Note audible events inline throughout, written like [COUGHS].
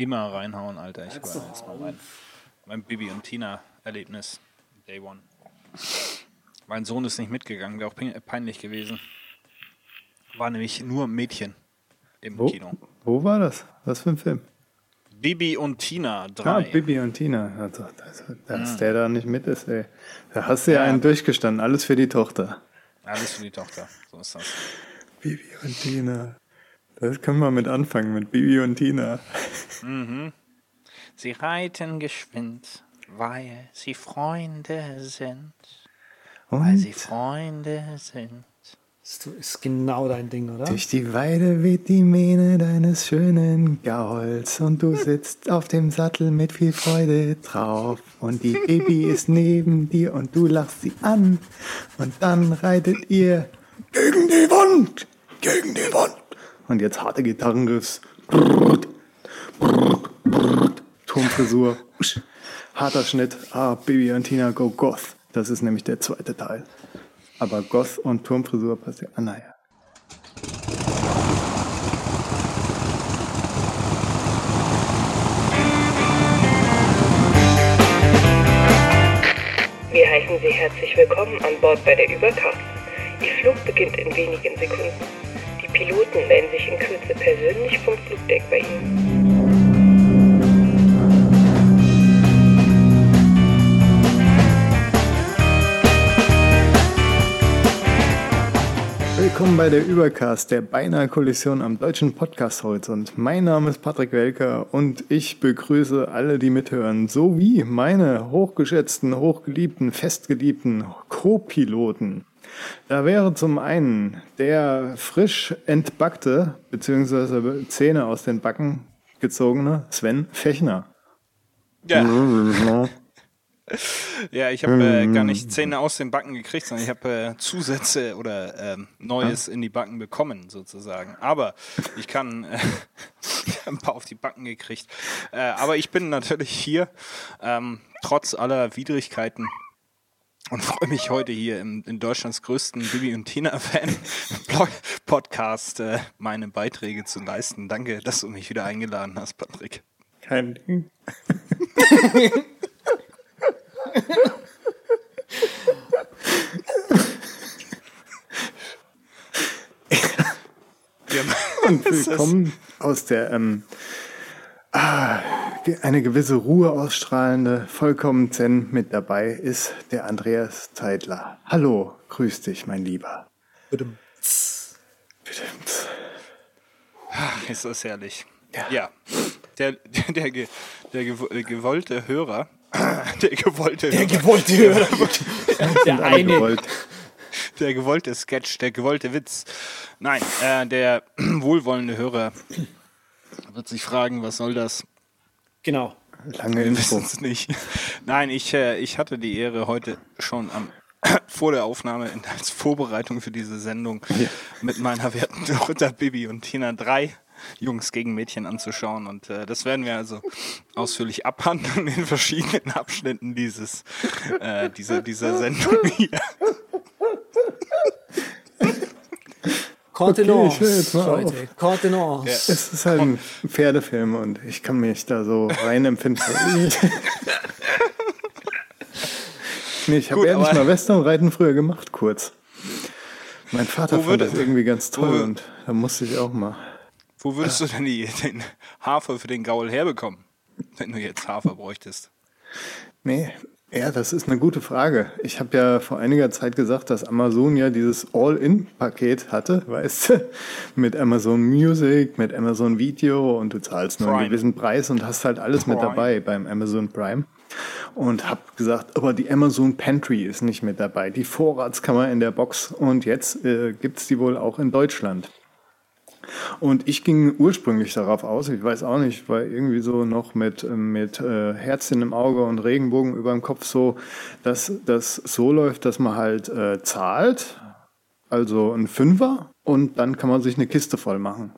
Immer reinhauen, Alter. Ich war jetzt mal mein, mein Bibi und Tina-Erlebnis. Day One. Mein Sohn ist nicht mitgegangen, wäre auch peinlich gewesen. War nämlich nur Mädchen im wo, Kino. Wo war das? Was für ein Film? Bibi und Tina 3. Ah, Bibi und Tina. Also, dass, dass mhm. der da nicht mit ist, ey. Da hast du ja, ja einen durchgestanden. Alles für die Tochter. Alles für die Tochter. So ist das. Bibi und Tina. Das können wir mit anfangen, mit Bibi und Tina. Mhm. Sie reiten geschwind, weil sie Freunde sind. Und? Weil sie Freunde sind. Das ist genau dein Ding, oder? Durch die Weide weht die Mähne deines schönen Gauls und du sitzt auf dem Sattel mit viel Freude drauf und die Baby ist neben dir und du lachst sie an und dann reitet ihr gegen die Wand, gegen die Wand. Und jetzt harte Gitarrenriffs. Turmfrisur. Harter Schnitt. Ah, Baby und Tina go Goth. Das ist nämlich der zweite Teil. Aber Goth und Turmfrisur passiert. Ah, naja. Wir heißen Sie herzlich willkommen an Bord bei der Übercast. Ihr Flug beginnt in wenigen Sekunden. Piloten melden sich in Kürze persönlich vom Flugdeck bei Ihnen. Willkommen bei der Übercast, der beinahe Kollision am deutschen Podcast-Horizont. Mein Name ist Patrick Welker und ich begrüße alle, die mithören, sowie meine hochgeschätzten, hochgeliebten, festgeliebten Co-Piloten. Da wäre zum einen der frisch entbackte, beziehungsweise Zähne aus den Backen gezogene Sven Fechner. Ja. Ja, ich habe äh, gar nicht Zähne aus den Backen gekriegt, sondern ich habe äh, Zusätze oder äh, Neues in die Backen bekommen, sozusagen. Aber ich kann äh, [LAUGHS] ein paar auf die Backen gekriegt. Äh, aber ich bin natürlich hier, ähm, trotz aller Widrigkeiten. Und freue mich heute hier im, in Deutschlands größten Bibi und Tina-Fan Podcast äh, meine Beiträge zu leisten. Danke, dass du mich wieder eingeladen hast, Patrick. Kein Ding. [LAUGHS] Und willkommen aus der ähm, eine gewisse Ruhe ausstrahlende, vollkommen zen mit dabei ist der Andreas Zeitler. Hallo, grüß dich, mein Lieber. Bitte. Bitte. Ist das herrlich. Ja. ja. Der, der, der, der gewollte Hörer [CLEARS THROAT] der gewollte Der gewollte Hörer. der eine. Der gewollte Sketch, der gewollte Witz. Nein, äh, der [CLEARS THROAT] wohlwollende Hörer wird sich fragen, was soll das? Genau. Lange Info. es nicht. [LAUGHS] Nein, ich, äh, ich hatte die Ehre, heute schon am [COUGHS] vor der Aufnahme in, als Vorbereitung für diese Sendung ja. mit meiner werten Tochter Bibi und Tina drei Jungs gegen Mädchen anzuschauen. Und äh, das werden wir also ausführlich abhandeln in verschiedenen Abschnitten dieses, äh, dieser, dieser Sendung [LAUGHS] hier. Contenance, okay, ich Leute. Ja. Es ist halt ein Pferdefilm und ich kann mich da so rein empfinden. [LAUGHS] nee, ich habe ehrlich mal Westernreiten früher gemacht, kurz. Mein Vater fand das irgendwie ganz toll und da musste ich auch mal. Wo würdest du denn die, den Hafer für den Gaul herbekommen, wenn du jetzt Hafer bräuchtest? Nee, ja, das ist eine gute Frage. Ich habe ja vor einiger Zeit gesagt, dass Amazon ja dieses All-In-Paket hatte, [LAUGHS] weißt du, mit Amazon Music, mit Amazon Video und du zahlst nur Prime. einen gewissen Preis und hast halt alles Prime. mit dabei beim Amazon Prime. Und habe gesagt, aber die Amazon Pantry ist nicht mit dabei, die Vorratskammer in der Box und jetzt äh, gibt's die wohl auch in Deutschland. Und ich ging ursprünglich darauf aus, ich weiß auch nicht, war irgendwie so noch mit, mit äh, Herzchen im Auge und Regenbogen über dem Kopf so, dass das so läuft, dass man halt äh, zahlt, also ein Fünfer, und dann kann man sich eine Kiste voll machen.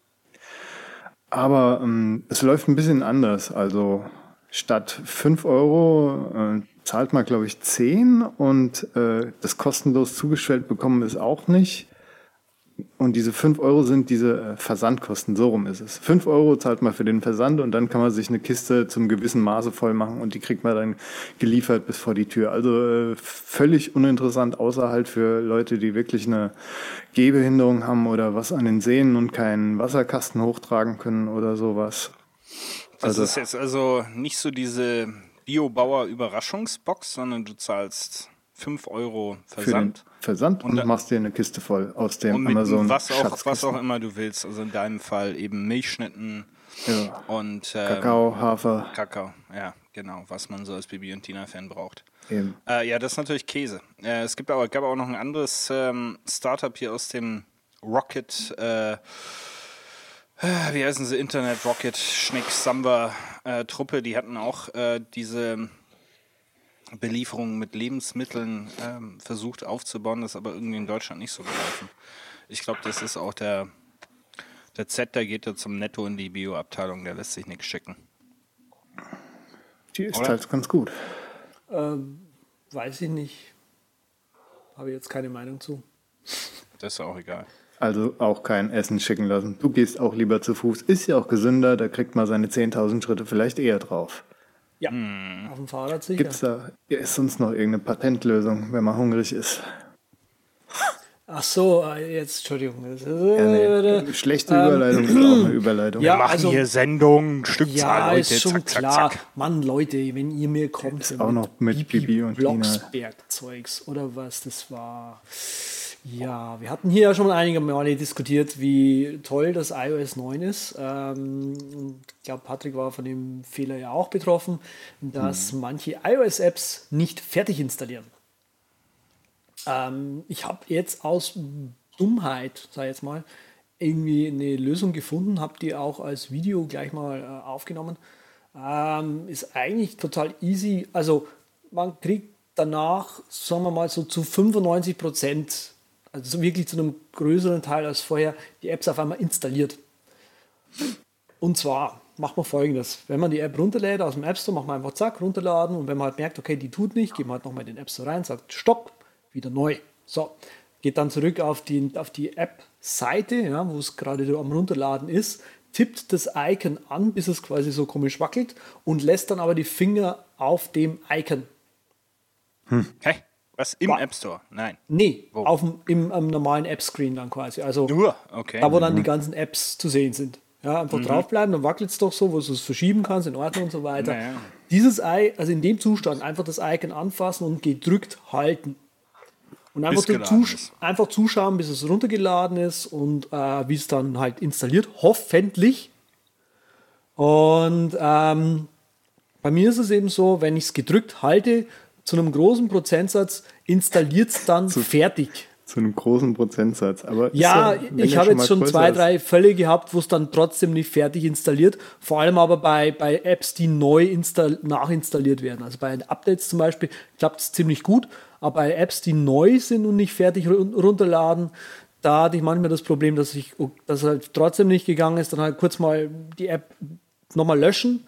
Aber ähm, es läuft ein bisschen anders. Also statt fünf Euro äh, zahlt man, glaube ich, zehn und äh, das kostenlos zugestellt bekommen ist auch nicht Und diese 5 Euro sind diese äh, Versandkosten, so rum ist es. 5 Euro zahlt man für den Versand und dann kann man sich eine Kiste zum gewissen Maße voll machen und die kriegt man dann geliefert bis vor die Tür. Also äh, völlig uninteressant, außer halt für Leute, die wirklich eine Gehbehinderung haben oder was an den Sehnen und keinen Wasserkasten hochtragen können oder sowas. Das also, ist jetzt also nicht so diese Biobauer Überraschungsbox, sondern du zahlst 5 Euro Versand. Versand und, und machst dir eine Kiste voll aus dem Amazon. Was auch, was auch immer du willst. Also in deinem Fall eben Milchschnitten ja. und ähm, Kakao, Hafer. Kakao, ja, genau, was man so als Bibi und Tina-Fan braucht. Äh, ja, das ist natürlich Käse. Äh, es gibt aber, gab auch noch ein anderes ähm, Startup hier aus dem Rocket. Äh, wie heißen sie? Internet Rocket Schnick Samba äh, Truppe. Die hatten auch äh, diese Belieferung mit Lebensmitteln ähm, versucht aufzubauen, das ist aber irgendwie in Deutschland nicht so gelaufen. Ich glaube, das ist auch der, der Z, der geht ja zum Netto in die Bio-Abteilung, der lässt sich nichts schicken. Die ist Oder? halt ganz gut. Ähm, weiß ich nicht. Habe jetzt keine Meinung zu. Das ist auch egal. Also auch kein Essen schicken lassen. Du gehst auch lieber zu Fuß. Ist ja auch gesünder, da kriegt man seine 10.000 Schritte vielleicht eher drauf. Ja, hm. auf dem Fahrrad sicher. Gibt es da ist sonst noch irgendeine Patentlösung, wenn man hungrig ist? Ach so, äh, jetzt, Entschuldigung. Ja, nee. Schlechte Überleitung ist auch eine [CLEARS THROAT] Überleitung. Ja, Wir machen also, hier Sendungen, Stückzahl, ja, Leute, ist schon zack, klar. Zack, zack. Mann, Leute, wenn ihr mir kommt, ist auch noch mit Bibi und Blocksberg-Zeugs oder was, das war... Ja, wir hatten hier ja schon einige Male diskutiert, wie toll das iOS 9 ist. Ähm, ich glaube, Patrick war von dem Fehler ja auch betroffen, dass hm. manche iOS-Apps nicht fertig installieren. Ähm, ich habe jetzt aus Dummheit, sag ich jetzt mal, irgendwie eine Lösung gefunden, habe die auch als Video gleich mal äh, aufgenommen. Ähm, ist eigentlich total easy. Also man kriegt danach, sagen wir mal, so zu 95 Prozent also wirklich zu einem größeren Teil als vorher, die Apps auf einmal installiert. Und zwar macht man folgendes: Wenn man die App runterlädt aus dem App Store, macht man einfach zack, runterladen und wenn man halt merkt, okay, die tut nicht, geht man halt nochmal in den App Store rein, sagt Stopp, wieder neu. So, geht dann zurück auf die, auf die App-Seite, ja, wo es gerade am Runterladen ist, tippt das Icon an, bis es quasi so komisch wackelt und lässt dann aber die Finger auf dem Icon. Hm. Hey. Was? Im App Store? Nein. Nee, wo? auf dem, im, im normalen App-Screen dann quasi. Also Nur, okay. Da, wo dann mhm. die ganzen Apps zu sehen sind. Ja, einfach mhm. draufbleiben, dann wackelt es doch so, wo du es verschieben kannst, in Ordnung und so weiter. Naja. Dieses Ei, also in dem Zustand, einfach das Icon anfassen und gedrückt halten. Und einfach, zus einfach zuschauen, bis es runtergeladen ist und äh, wie es dann halt installiert, hoffentlich. Und ähm, bei mir ist es eben so, wenn ich es gedrückt halte, zu einem großen Prozentsatz installiert es dann zu, fertig. Zu einem großen Prozentsatz. Aber ja, ja ich habe jetzt schon zwei, drei Fälle gehabt, wo es dann trotzdem nicht fertig installiert. Vor allem aber bei, bei Apps, die neu nachinstalliert werden. Also bei Updates zum Beispiel klappt es ziemlich gut. Aber bei Apps, die neu sind und nicht fertig runterladen, da hatte ich manchmal das Problem, dass ich, dass halt trotzdem nicht gegangen ist, dann halt kurz mal die App nochmal löschen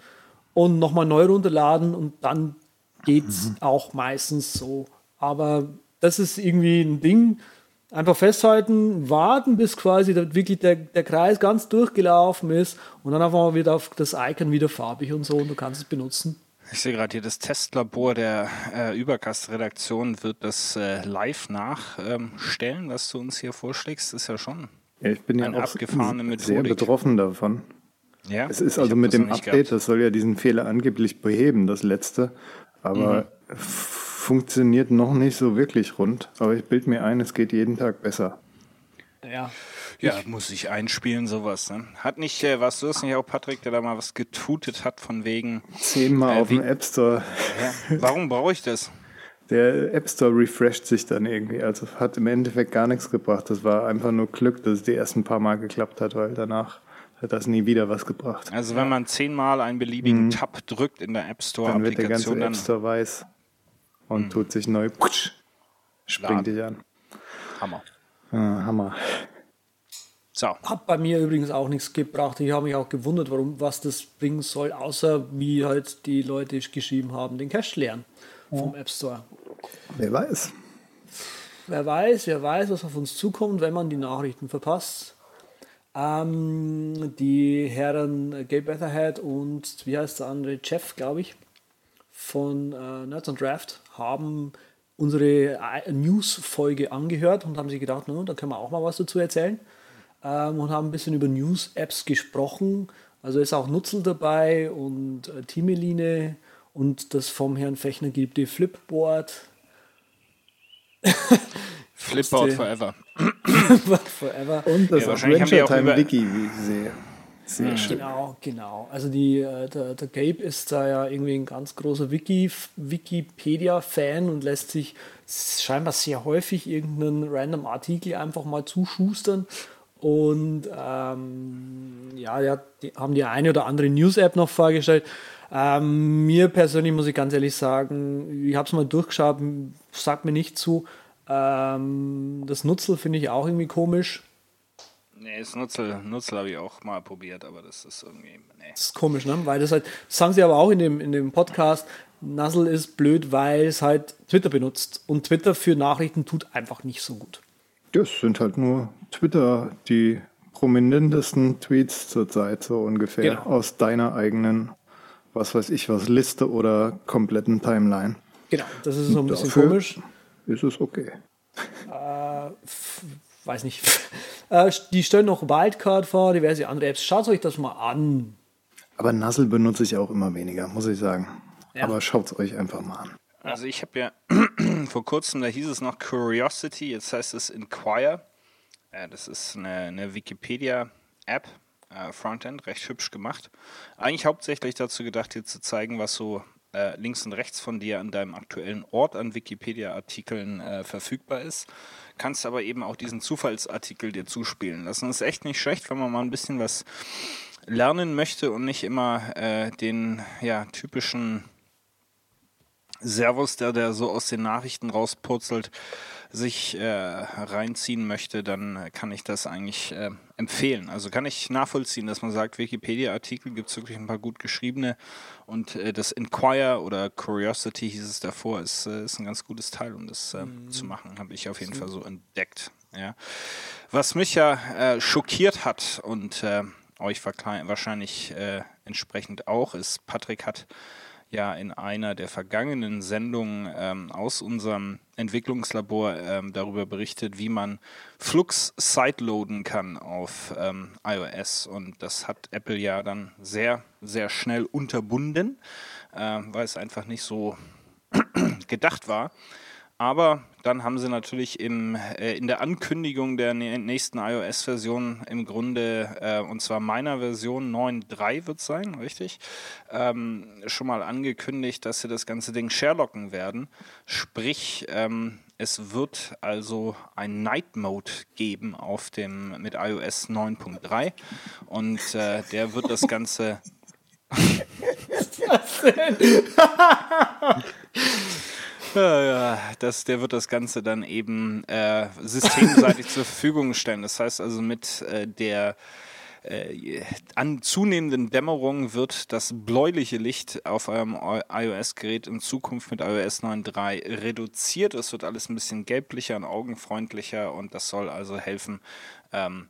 und nochmal neu runterladen und dann geht es mhm. auch meistens so. Aber das ist irgendwie ein Ding. Einfach festhalten, warten, bis quasi wirklich der, der Kreis ganz durchgelaufen ist und dann einfach mal wieder auf das Icon wieder farbig und so und du kannst es benutzen. Ich sehe gerade hier, das Testlabor der äh, Übercast-Redaktion wird das äh, live nachstellen, ähm, was du uns hier vorschlägst. Das ist ja schon ja, ich bin ja auch sehr betroffen davon. Ja, es ist also mit dem Update, gehabt. das soll ja diesen Fehler angeblich beheben, das letzte aber mhm. Funktioniert noch nicht so wirklich rund. Aber ich bilde mir ein, es geht jeden Tag besser. Ja. Ja, ich, muss ich einspielen, sowas. Ne? Hat nicht, äh, warst du das nicht auch, Patrick, der da mal was getutet hat von wegen. Zehnmal äh, auf dem App Store. Ja. Warum brauche ich das? Der App Store refresht sich dann irgendwie. Also hat im Endeffekt gar nichts gebracht. Das war einfach nur Glück, dass es die ersten paar Mal geklappt hat, weil danach hat das nie wieder was gebracht. Also wenn man zehnmal einen beliebigen mhm. Tab drückt in der App Store dann wird der ganze App Store weiß und mhm. tut sich neu, putsch, springt dich an. Hammer. Ah, Hammer. So. Hat bei mir übrigens auch nichts gebracht. Ich habe mich auch gewundert, warum, was das bringen soll, außer wie halt die Leute geschrieben haben, den Cache leeren vom App Store. Wer weiß. wer weiß, wer weiß, was auf uns zukommt, wenn man die Nachrichten verpasst. Ähm, die Herren Gabe Weatherhead und wie heißt der andere, Jeff, glaube ich, von äh, Nerds on Draft haben unsere äh, News-Folge angehört und haben sich gedacht, no, da können wir auch mal was dazu erzählen. Ähm, und haben ein bisschen über News-Apps gesprochen. Also ist auch Nutzel dabei und äh, Timeline und das vom Herrn Fechner gibt die Flipboard. [LAUGHS] Flipboard forever. [LAUGHS] forever. Und das Ja, wahrscheinlich haben Adventure auch Time Wiki, wie ich sehe. Sehr schön. Genau, genau. Also die, äh, der, der Gabe ist da ja irgendwie ein ganz großer Wiki, Wikipedia-Fan und lässt sich scheinbar sehr häufig irgendeinen random Artikel einfach mal zuschustern. Und ähm, ja, die, hat, die haben die eine oder andere News-App noch vorgestellt. Ähm, mir persönlich muss ich ganz ehrlich sagen, ich habe es mal durchgeschaut, sagt mir nicht zu. Ähm, das Nutzel finde ich auch irgendwie komisch. Nee, das Nutzel, Nutzel habe ich auch mal probiert, aber das ist irgendwie. Nee. Das ist komisch, ne? Weil das halt, das sagen sie aber auch in dem, in dem Podcast, Nuzzle ist blöd, weil es halt Twitter benutzt. Und Twitter für Nachrichten tut einfach nicht so gut. Das sind halt nur Twitter, die prominentesten Tweets zurzeit, so ungefähr, Genau. aus deiner eigenen, was weiß ich was, Liste oder kompletten Timeline. Genau, das ist so ein bisschen Dafür- komisch. Ist es okay. Weiß nicht. Äh, die stellen noch Wildcard vor, diverse andere Apps. Schaut euch das mal an. Aber Nuzzle benutze ich auch immer weniger, muss ich sagen. Ja. Aber schaut es euch einfach mal an. Also ich habe ja [CLEARS THROAT] vor kurzem, da hieß es noch Curiosity, jetzt heißt es Inquire. Äh, das ist eine, eine Wikipedia-App, äh, Frontend, recht hübsch gemacht. Eigentlich hauptsächlich dazu gedacht, dir zu zeigen, was so äh, links und rechts von dir an deinem aktuellen Ort an Wikipedia-Artikeln äh, verfügbar ist. Kannst aber eben auch diesen Zufallsartikel dir zuspielen lassen. Das ist echt nicht schlecht, wenn man mal ein bisschen was lernen möchte und nicht immer äh, den ja, typischen Servus, der, der so aus den Nachrichten rauspurzelt, sich äh, reinziehen möchte, dann kann ich das eigentlich äh, empfehlen. Also kann ich nachvollziehen, dass man sagt, Wikipedia-Artikel gibt es wirklich ein paar gut geschriebene und äh, das Inquire oder Curiosity hieß es davor, ist, äh, ist ein ganz gutes Teil, um das äh, zu machen, habe ich auf jeden Fall so entdeckt. Ja. Was mich ja äh, schockiert hat und äh, euch wahrscheinlich äh, entsprechend auch, ist, Patrick hat ja in einer der vergangenen Sendungen ähm, aus unserem Entwicklungslabor ähm, darüber berichtet, wie man Flux sideloaden kann auf ähm, iOS. Und das hat Apple ja dann sehr, sehr schnell unterbunden, äh, weil es einfach nicht so [CLEARS THROAT] gedacht war. Aber dann haben sie natürlich im, äh, in der Ankündigung der nä- nächsten iOS-Version im Grunde, äh, und zwar meiner Version 9.3 wird sein, richtig, ähm, schon mal angekündigt, dass sie das ganze Ding sharelocken werden. Sprich, ähm, es wird also ein Night Mode geben auf dem mit iOS 9.3 und äh, der wird das Ganze Ja, [LAUGHS] ja, das, der wird das Ganze dann eben äh, systemseitig zur Verfügung stellen. Das heißt also mit äh, der äh, an zunehmenden Dämmerung wird das bläuliche Licht auf eurem iOS-Gerät in Zukunft mit iOS 9.3 reduziert. Es wird alles ein bisschen gelblicher und augenfreundlicher und das soll also helfen, ähm,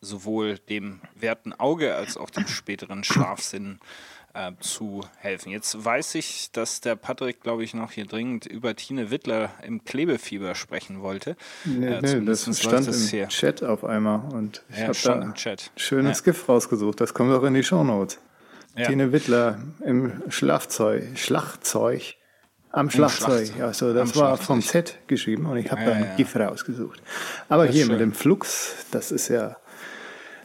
sowohl dem werten Auge als auch dem späteren Schlafsinn äh, zu helfen. Jetzt weiß ich, dass der Patrick, glaube ich, noch hier dringend über Tine Wittler im Klebefieber sprechen wollte. Nee, Äh, nee, das stand läuft im das hier. Chat auf einmal und ich Ja, habe da ein schönes Ja. GIF rausgesucht. Das kommt auch in die Shownotes. Ja. Tine Wittler im Schlafzeug, Schlagzeug, am Schlagzeug. Also das Am war vom Z geschrieben und ich habe Ja, da ein ja. GIF rausgesucht. Aber Das hier mit dem Flux, das ist ja,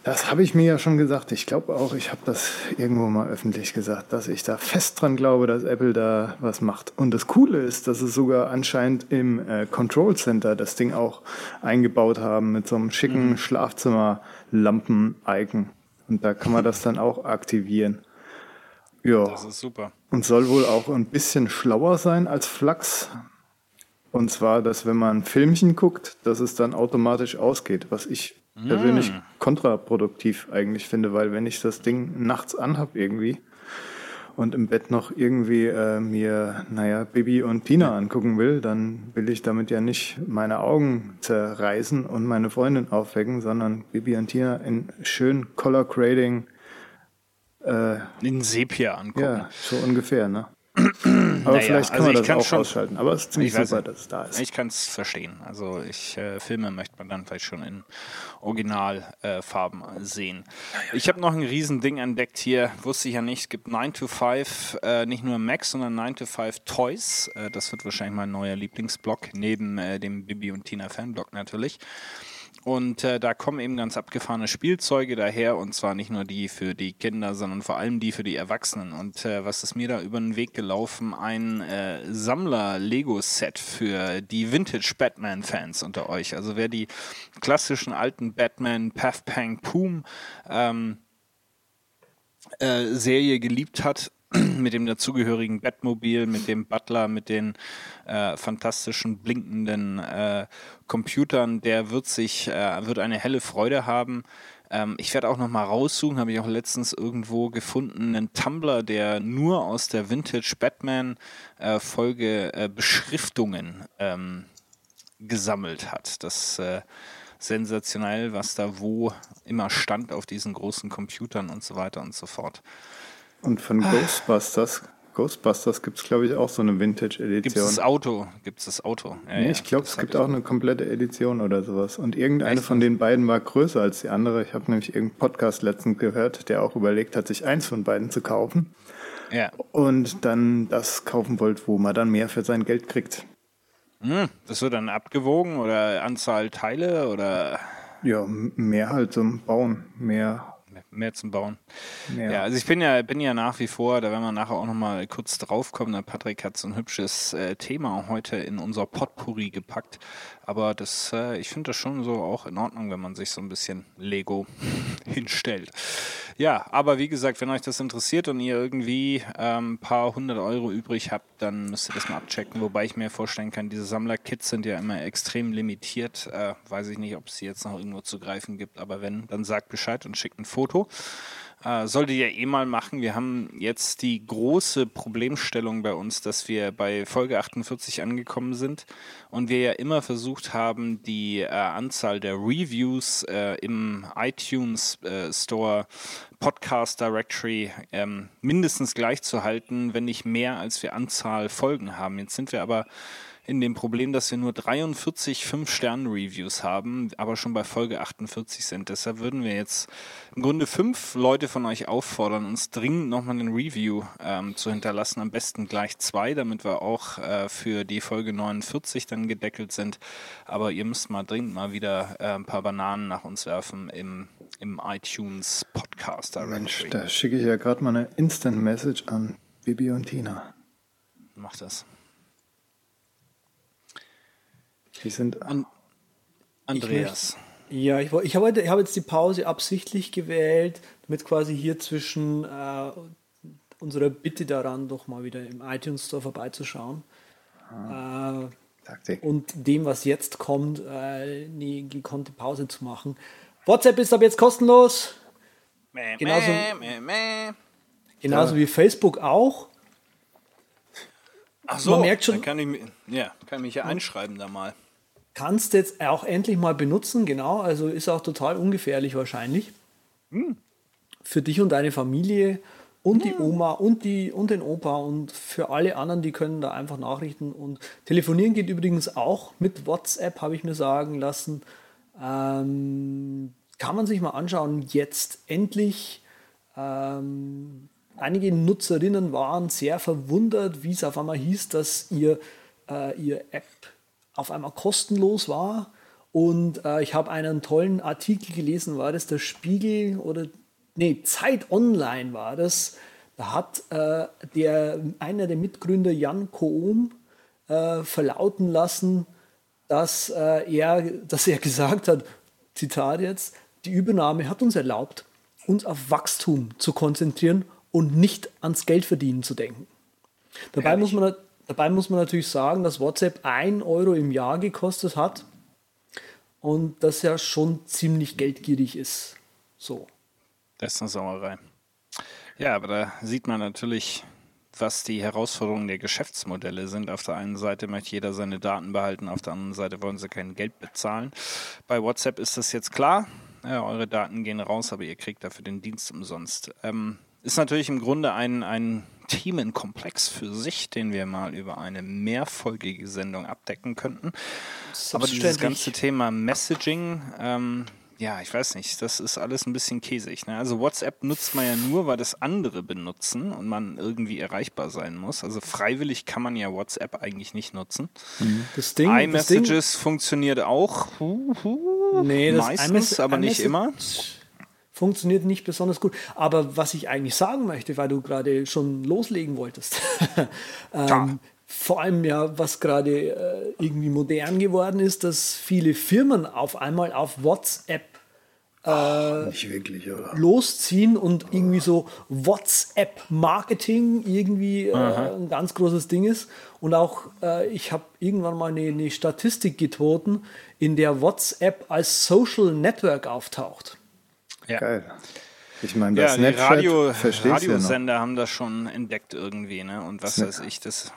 das habe ich mir ja schon gesagt. Ich glaube auch, ich habe das irgendwo mal öffentlich gesagt, dass ich da fest dran glaube, dass Apple da was macht. Und das Coole ist, dass es sogar anscheinend im äh, Control Center das Ding auch eingebaut haben mit so einem schicken Schlafzimmer-Lampen-Icon. Und da kann man das dann auch aktivieren. Ja. Das ist super. Und soll wohl auch ein bisschen schlauer sein als Flux. Und zwar, dass wenn man ein Filmchen guckt, dass es dann automatisch ausgeht, was ich persönlich Mm. kontraproduktiv eigentlich finde, weil wenn ich das Ding nachts anhab irgendwie und im Bett noch irgendwie äh, mir, naja, Bibi und Tina angucken will, dann will ich damit ja nicht meine Augen zerreißen und meine Freundin aufwecken, sondern Bibi und Tina in schön Color Grading äh, in Sepia angucken. Ja, so ungefähr, ne? Aber naja, vielleicht kann also man das auch schon, ausschalten. Aber es ist ziemlich super, dass es da ist. Ich kann es verstehen. Also ich äh, Filme möchte man dann vielleicht schon in Originalfarben äh, sehen. Ich habe noch ein Riesending entdeckt hier. Wusste ich ja nicht. Es gibt 9 to 5, äh, nicht nur Max, sondern 9 to 5 Toys. Äh, das wird wahrscheinlich mein neuer Lieblingsblog, neben äh, dem Bibi und Tina Fanblog natürlich. Und äh, da kommen eben ganz abgefahrene Spielzeuge daher und zwar nicht nur die für die Kinder, sondern vor allem die für die Erwachsenen. Und äh, was ist mir da über den Weg gelaufen? Ein äh, Sammler-Lego-Set für die Vintage-Batman-Fans unter euch. Also wer die klassischen alten Batman, Path Pang Poom ähm, äh, Serie geliebt hat, [CLEARS THROAT] mit dem dazugehörigen Batmobil, mit dem Butler, mit den äh, fantastischen blinkenden äh, Computern, der wird sich, äh, wird eine helle Freude haben. Ähm, ich werde auch noch mal raussuchen, habe ich auch letztens irgendwo gefunden, einen Tumblr, der nur aus der Vintage Batman äh, Folge äh, Beschriftungen ähm, gesammelt hat. Das äh, sensationell, was da wo immer stand auf diesen großen Computern und so weiter und so fort. Und von ah. Ghostbusters, Ghostbusters gibt es, glaube ich, auch so eine Vintage-Edition. Gibt es das Auto? Gibt es das Auto? Ja, nee, ich glaube, es gibt auch eine komplette Edition oder sowas. Und irgendeine Echt? von den beiden war größer als die andere. Ich habe nämlich irgendeinen Podcast letztens gehört, der auch überlegt hat, sich eins von beiden zu kaufen. Ja. Und dann das kaufen wollte, wo man dann mehr für sein Geld kriegt. Hm, das wird dann abgewogen oder Anzahl Teile oder? Ja, mehr halt zum Bauen, mehr mehr zum Bauen. Ja. ja. also ich bin ja, bin ja nach wie vor, da werden wir nachher auch nochmal kurz draufkommen, der Patrick hat so ein hübsches äh, Thema heute in unser Potpourri gepackt. Aber das, äh, ich finde das schon so auch in Ordnung, wenn man sich so ein bisschen Lego [LAUGHS] hinstellt. Ja, aber wie gesagt, wenn euch das interessiert und ihr irgendwie ein ähm, paar hundert Euro übrig habt, dann müsst ihr das mal abchecken. Wobei ich mir vorstellen kann, diese Sammlerkits sind ja immer extrem limitiert. Äh, weiß ich nicht, ob es sie jetzt noch irgendwo zu greifen gibt, aber wenn, dann sagt Bescheid und schickt ein Foto. Äh, sollte ja eh mal machen. Wir haben jetzt die große Problemstellung bei uns, dass wir bei Folge 48 angekommen sind und wir ja immer versucht haben, die äh, Anzahl der Reviews äh, im iTunes äh, Store Podcast Directory ähm, mindestens gleich zu halten, wenn nicht mehr, als wir Anzahl Folgen haben. Jetzt sind wir aber in dem Problem, dass wir nur 43 5-Sterne-Reviews haben, aber schon bei Folge 48 sind. Deshalb würden wir jetzt im Grunde fünf Leute von euch auffordern, uns dringend nochmal ein Review ähm, zu hinterlassen. Am besten gleich zwei, damit wir auch äh, für die Folge 49 dann gedeckelt sind. Aber ihr müsst mal dringend mal wieder äh, ein paar Bananen nach uns werfen im, im iTunes Podcast Directory. Mensch, da schicke ich ja gerade mal eine Instant Message an Bibi und Tina. Mach das. Die sind an Andreas. Ich ja, ich, ich habe hab jetzt die Pause absichtlich gewählt, damit quasi hier zwischen äh, unserer Bitte daran, doch mal wieder im iTunes Store vorbeizuschauen. Ah, äh, und dem, was jetzt kommt, äh, eine gekonnte Pause zu machen. WhatsApp ist ab jetzt kostenlos. Mäh, genauso mäh, mäh, genauso ja. wie Facebook auch. Ach so, Man merkt schon, kann ich, ja, kann mich ja einschreiben da mal kannst jetzt auch endlich mal benutzen, genau. Also ist auch total ungefährlich wahrscheinlich. Hm. Für dich und deine Familie und hm. die Oma und, die, und den Opa und für alle anderen, die können da einfach Nachrichten und telefonieren geht übrigens auch mit WhatsApp, habe ich mir sagen lassen. Ähm, kann man sich mal anschauen, jetzt endlich. Ähm, einige Nutzerinnen waren sehr verwundert, wie es auf einmal hieß, dass ihr, äh, ihr App auf einmal kostenlos war. Und äh, ich habe einen tollen Artikel gelesen, war das der Spiegel oder nee, Zeit Online war das. Da hat äh, der, einer der Mitgründer Jan Koom äh, verlauten lassen, dass, äh, er, dass er gesagt hat, Zitat jetzt, die Übernahme hat uns erlaubt, uns auf Wachstum zu konzentrieren und nicht ans Geldverdienen zu denken. Dabei muss man Dabei muss man natürlich sagen, dass WhatsApp 1 Euro im Jahr gekostet hat und das ja schon ziemlich geldgierig ist. So. Das ist eine Sauerei. Ja, aber da sieht man natürlich, was die Herausforderungen der Geschäftsmodelle sind. Auf der einen Seite möchte jeder seine Daten behalten, auf der anderen Seite wollen sie kein Geld bezahlen. Bei WhatsApp ist das jetzt klar. Ja, eure Daten gehen raus, aber ihr kriegt dafür den Dienst umsonst. Ähm, ist natürlich im Grunde ein, ein Themenkomplex für sich, den wir mal über eine mehrfolgige Sendung abdecken könnten. Aber dieses ganze Thema Messaging, ähm, ja, ich weiß nicht, das ist alles ein bisschen käsig. Ne? Also WhatsApp nutzt man ja nur, weil das andere benutzen und man irgendwie erreichbar sein muss. Also freiwillig kann man ja WhatsApp eigentlich nicht nutzen. Mhm. Das Ding, iMessages das Ding, funktioniert auch. Huh, huh, nee, das meistens, aber nicht immer. Funktioniert nicht besonders gut. Aber was ich eigentlich sagen möchte, weil du gerade schon loslegen wolltest, [LAUGHS] ähm, vor allem ja, was gerade äh, irgendwie modern geworden ist, dass viele Firmen auf einmal auf WhatsApp äh, nicht wirklich, losziehen und irgendwie so WhatsApp-Marketing irgendwie äh, ein ganz großes Ding ist. Und auch äh, ich habe irgendwann mal eine, eine Statistik getoten, in der WhatsApp als Social Network auftaucht. Ja. Geil. Ich meine, das ja, Snapchat die Radio, Radiosender ja haben das schon entdeckt irgendwie, ne? Und was weiß ich, das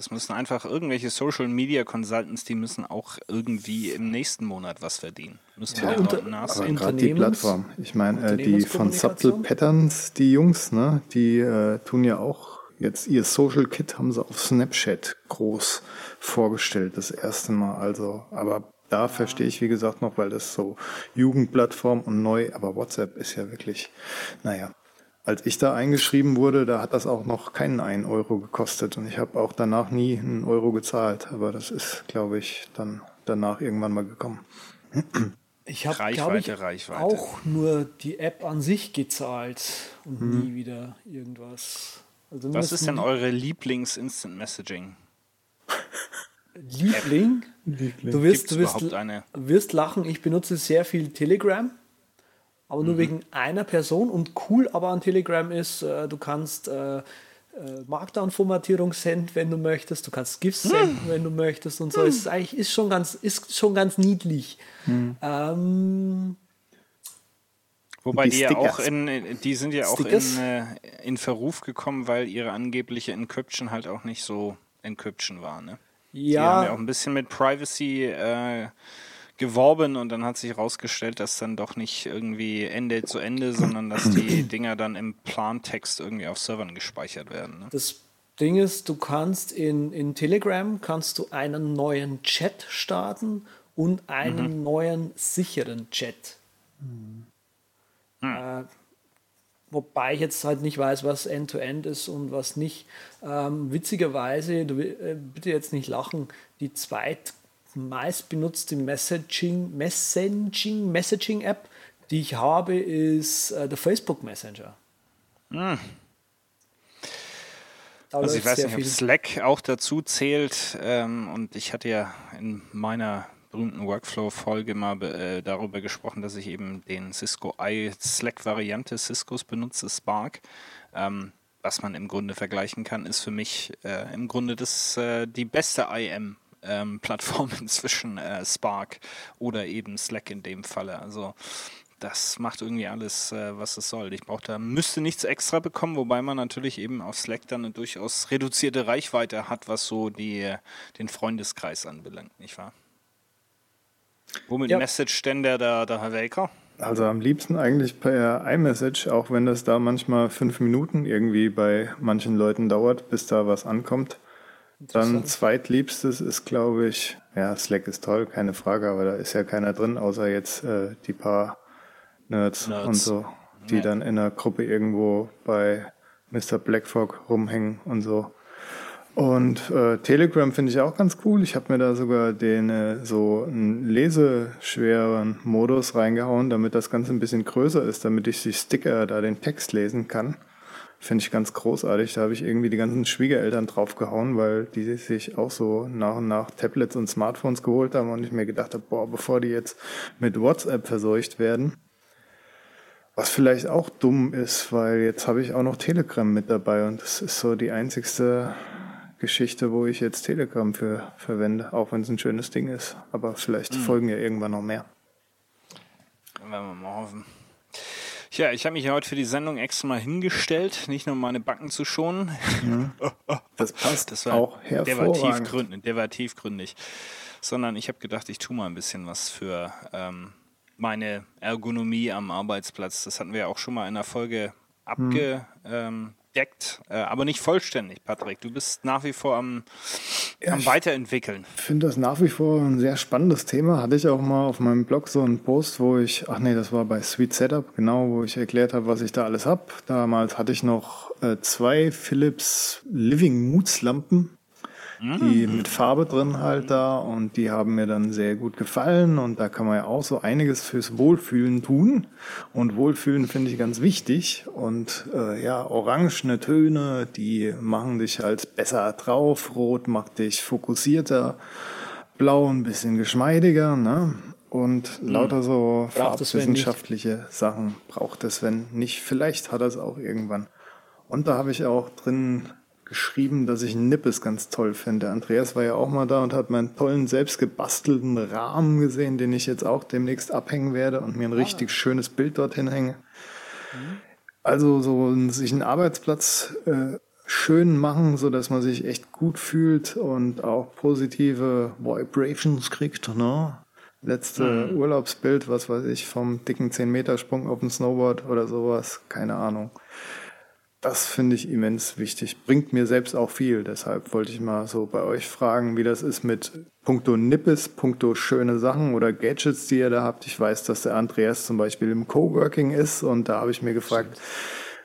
das müssen einfach irgendwelche Social Media Consultants, die müssen auch irgendwie im nächsten Monat was verdienen. Müssen ja, unter, aber gerade die Plattform. Ich meine, äh, die von Subtle Patterns, die Jungs, ne, die äh, tun ja auch jetzt ihr Social Kit haben sie auf Snapchat groß vorgestellt, das erste Mal. Also, aber da verstehe ich, wie gesagt, noch, weil das so Jugendplattform und neu, aber WhatsApp ist ja wirklich, naja, als ich da eingeschrieben wurde, da hat das auch noch keinen 1 Euro gekostet und ich habe auch danach nie einen Euro gezahlt. Aber das ist, glaube ich, dann danach irgendwann mal gekommen. Ich habe, glaube ich, Reichweite. auch nur die App an sich gezahlt und hm. nie wieder irgendwas. Also Was ist denn eure Lieblings-Instant-Messaging? Liebling? Du wirst, du wirst, wirst lachen, ich benutze sehr viel Telegram aber nur mhm. wegen einer Person. Und cool aber an Telegram ist, äh, du kannst äh, äh, Markdown-Formatierung senden, wenn du möchtest. Du kannst GIFs mhm. senden, wenn du möchtest und so. Mhm. Es ist eigentlich ist schon ganz, ist schon ganz niedlich. Mhm. Ähm, Wobei die, die ja auch in, die sind ja auch in, äh, in Verruf gekommen, weil ihre angebliche Encryption halt auch nicht so Encryption war, ne? Ja. Die haben ja auch ein bisschen mit Privacy äh, geworben und dann hat sich herausgestellt, dass dann doch nicht irgendwie Ende zu Ende, sondern dass die [CLEARS THROAT] Dinger dann im Plantext irgendwie auf Servern gespeichert werden. Ne? Das Ding ist, du kannst in, in Telegram kannst du einen neuen Chat starten und einen mhm. neuen sicheren Chat. Mhm. Äh, wobei ich jetzt halt nicht weiß, was End-to-End -End ist und was nicht. Ähm, witzigerweise, du, äh, bitte jetzt nicht lachen, die zweit meist benutzte Messaging, Messaging, Messaging App, die ich habe, ist äh, der Facebook Messenger. Hm. Also ich weiß nicht, ob Slack auch dazu zählt. Ähm, und ich hatte ja in meiner berühmten Workflow-Folge mal äh, darüber gesprochen, dass ich eben den Cisco i Slack-Variante Ciscos benutze, Spark. Ähm, was man im Grunde vergleichen kann, ist für mich äh, im Grunde das, äh, die beste IM ähm, Plattformen [LAUGHS] zwischen äh, Spark oder eben Slack in dem Falle. Also das macht irgendwie alles, äh, was es soll. Ich brauche da, müsste nichts extra bekommen, wobei man natürlich eben auf Slack dann eine durchaus reduzierte Reichweite hat, was so die, den Freundeskreis anbelangt, nicht wahr? Womit ja. Message denn der, der, der Herr Welker? Also am liebsten eigentlich per iMessage, auch wenn das da manchmal fünf Minuten irgendwie bei manchen Leuten dauert, bis da was ankommt. Dann zweitliebstes ist, glaube ich, ja, Slack ist toll, keine Frage, aber da ist ja keiner drin, außer jetzt äh, die paar Nerds, Nerds. und so, die ja. dann in einer Gruppe irgendwo bei Mr. Blackfog rumhängen und so. Und äh, Telegram finde ich auch ganz cool. Ich habe mir da sogar den äh, so einen leseschweren Modus reingehauen, damit das Ganze ein bisschen größer ist, damit ich die Sticker da den Text lesen kann. Finde ich ganz großartig. Da habe ich irgendwie die ganzen Schwiegereltern draufgehauen, weil die sich auch so nach und nach Tablets und Smartphones geholt haben und ich mir gedacht habe, boah, bevor die jetzt mit WhatsApp verseucht werden. Was vielleicht auch dumm ist, weil jetzt habe ich auch noch Telegram mit dabei und das ist so die einzigste Geschichte, wo ich jetzt Telegram für verwende, auch wenn es ein schönes Ding ist. Aber vielleicht mhm. folgen ja irgendwann noch mehr. Wenn wir mal hoffen. Ja, ich habe mich heute für die Sendung extra mal hingestellt, nicht nur um meine Backen zu schonen. Ja. [LAUGHS] Das passt das war, auch hervorragend. Der war tiefgründig, der war tiefgründig. Sondern ich habe gedacht, ich tue mal ein bisschen was für ähm, meine Ergonomie am Arbeitsplatz. Das hatten wir ja auch schon mal in der Folge abge, hm. ähm, deckt, äh, aber nicht vollständig, Patrick. Du bist nach wie vor am, ja, am Weiterentwickeln. Ich finde das nach wie vor ein sehr spannendes Thema. Hatte ich auch mal auf meinem Blog so einen Post, wo ich, ach nee, das war bei Sweet Setup, genau, wo ich erklärt habe, was ich da alles habe. Damals hatte ich noch äh, zwei Philips Living Moods Lampen die mhm. mit Farbe drin halt da und die haben mir dann sehr gut gefallen und da kann man ja auch so einiges fürs Wohlfühlen tun und Wohlfühlen finde ich ganz wichtig und äh, ja, orangene Töne, die machen dich halt besser drauf, rot macht dich fokussierter, blau ein bisschen geschmeidiger, ne? Und mhm. lauter so farbwissenschaftliche Sachen braucht es, wenn nicht. Vielleicht hat er es auch irgendwann. Und da habe ich auch drin geschrieben, dass ich Nippes ganz toll finde. Andreas war ja auch mal da und hat meinen tollen, selbst gebastelten Rahmen gesehen, den ich jetzt auch demnächst abhängen werde und mir ein ah. richtig schönes Bild dorthin hänge. Mhm. Also so sich einen Arbeitsplatz äh, schön machen, so dass man sich echt gut fühlt und auch positive Vibrations kriegt. Ne? Letzte mhm. Urlaubsbild, was weiß ich, vom dicken 10-Meter-Sprung auf dem Snowboard oder sowas, keine Ahnung. Das finde ich immens wichtig. Bringt mir selbst auch viel. Deshalb wollte ich mal so bei euch fragen, wie das ist mit puncto Nippes, puncto schöne Sachen oder Gadgets, die ihr da habt. Ich weiß, dass der Andreas zum Beispiel im Coworking ist und da habe ich mir gefragt,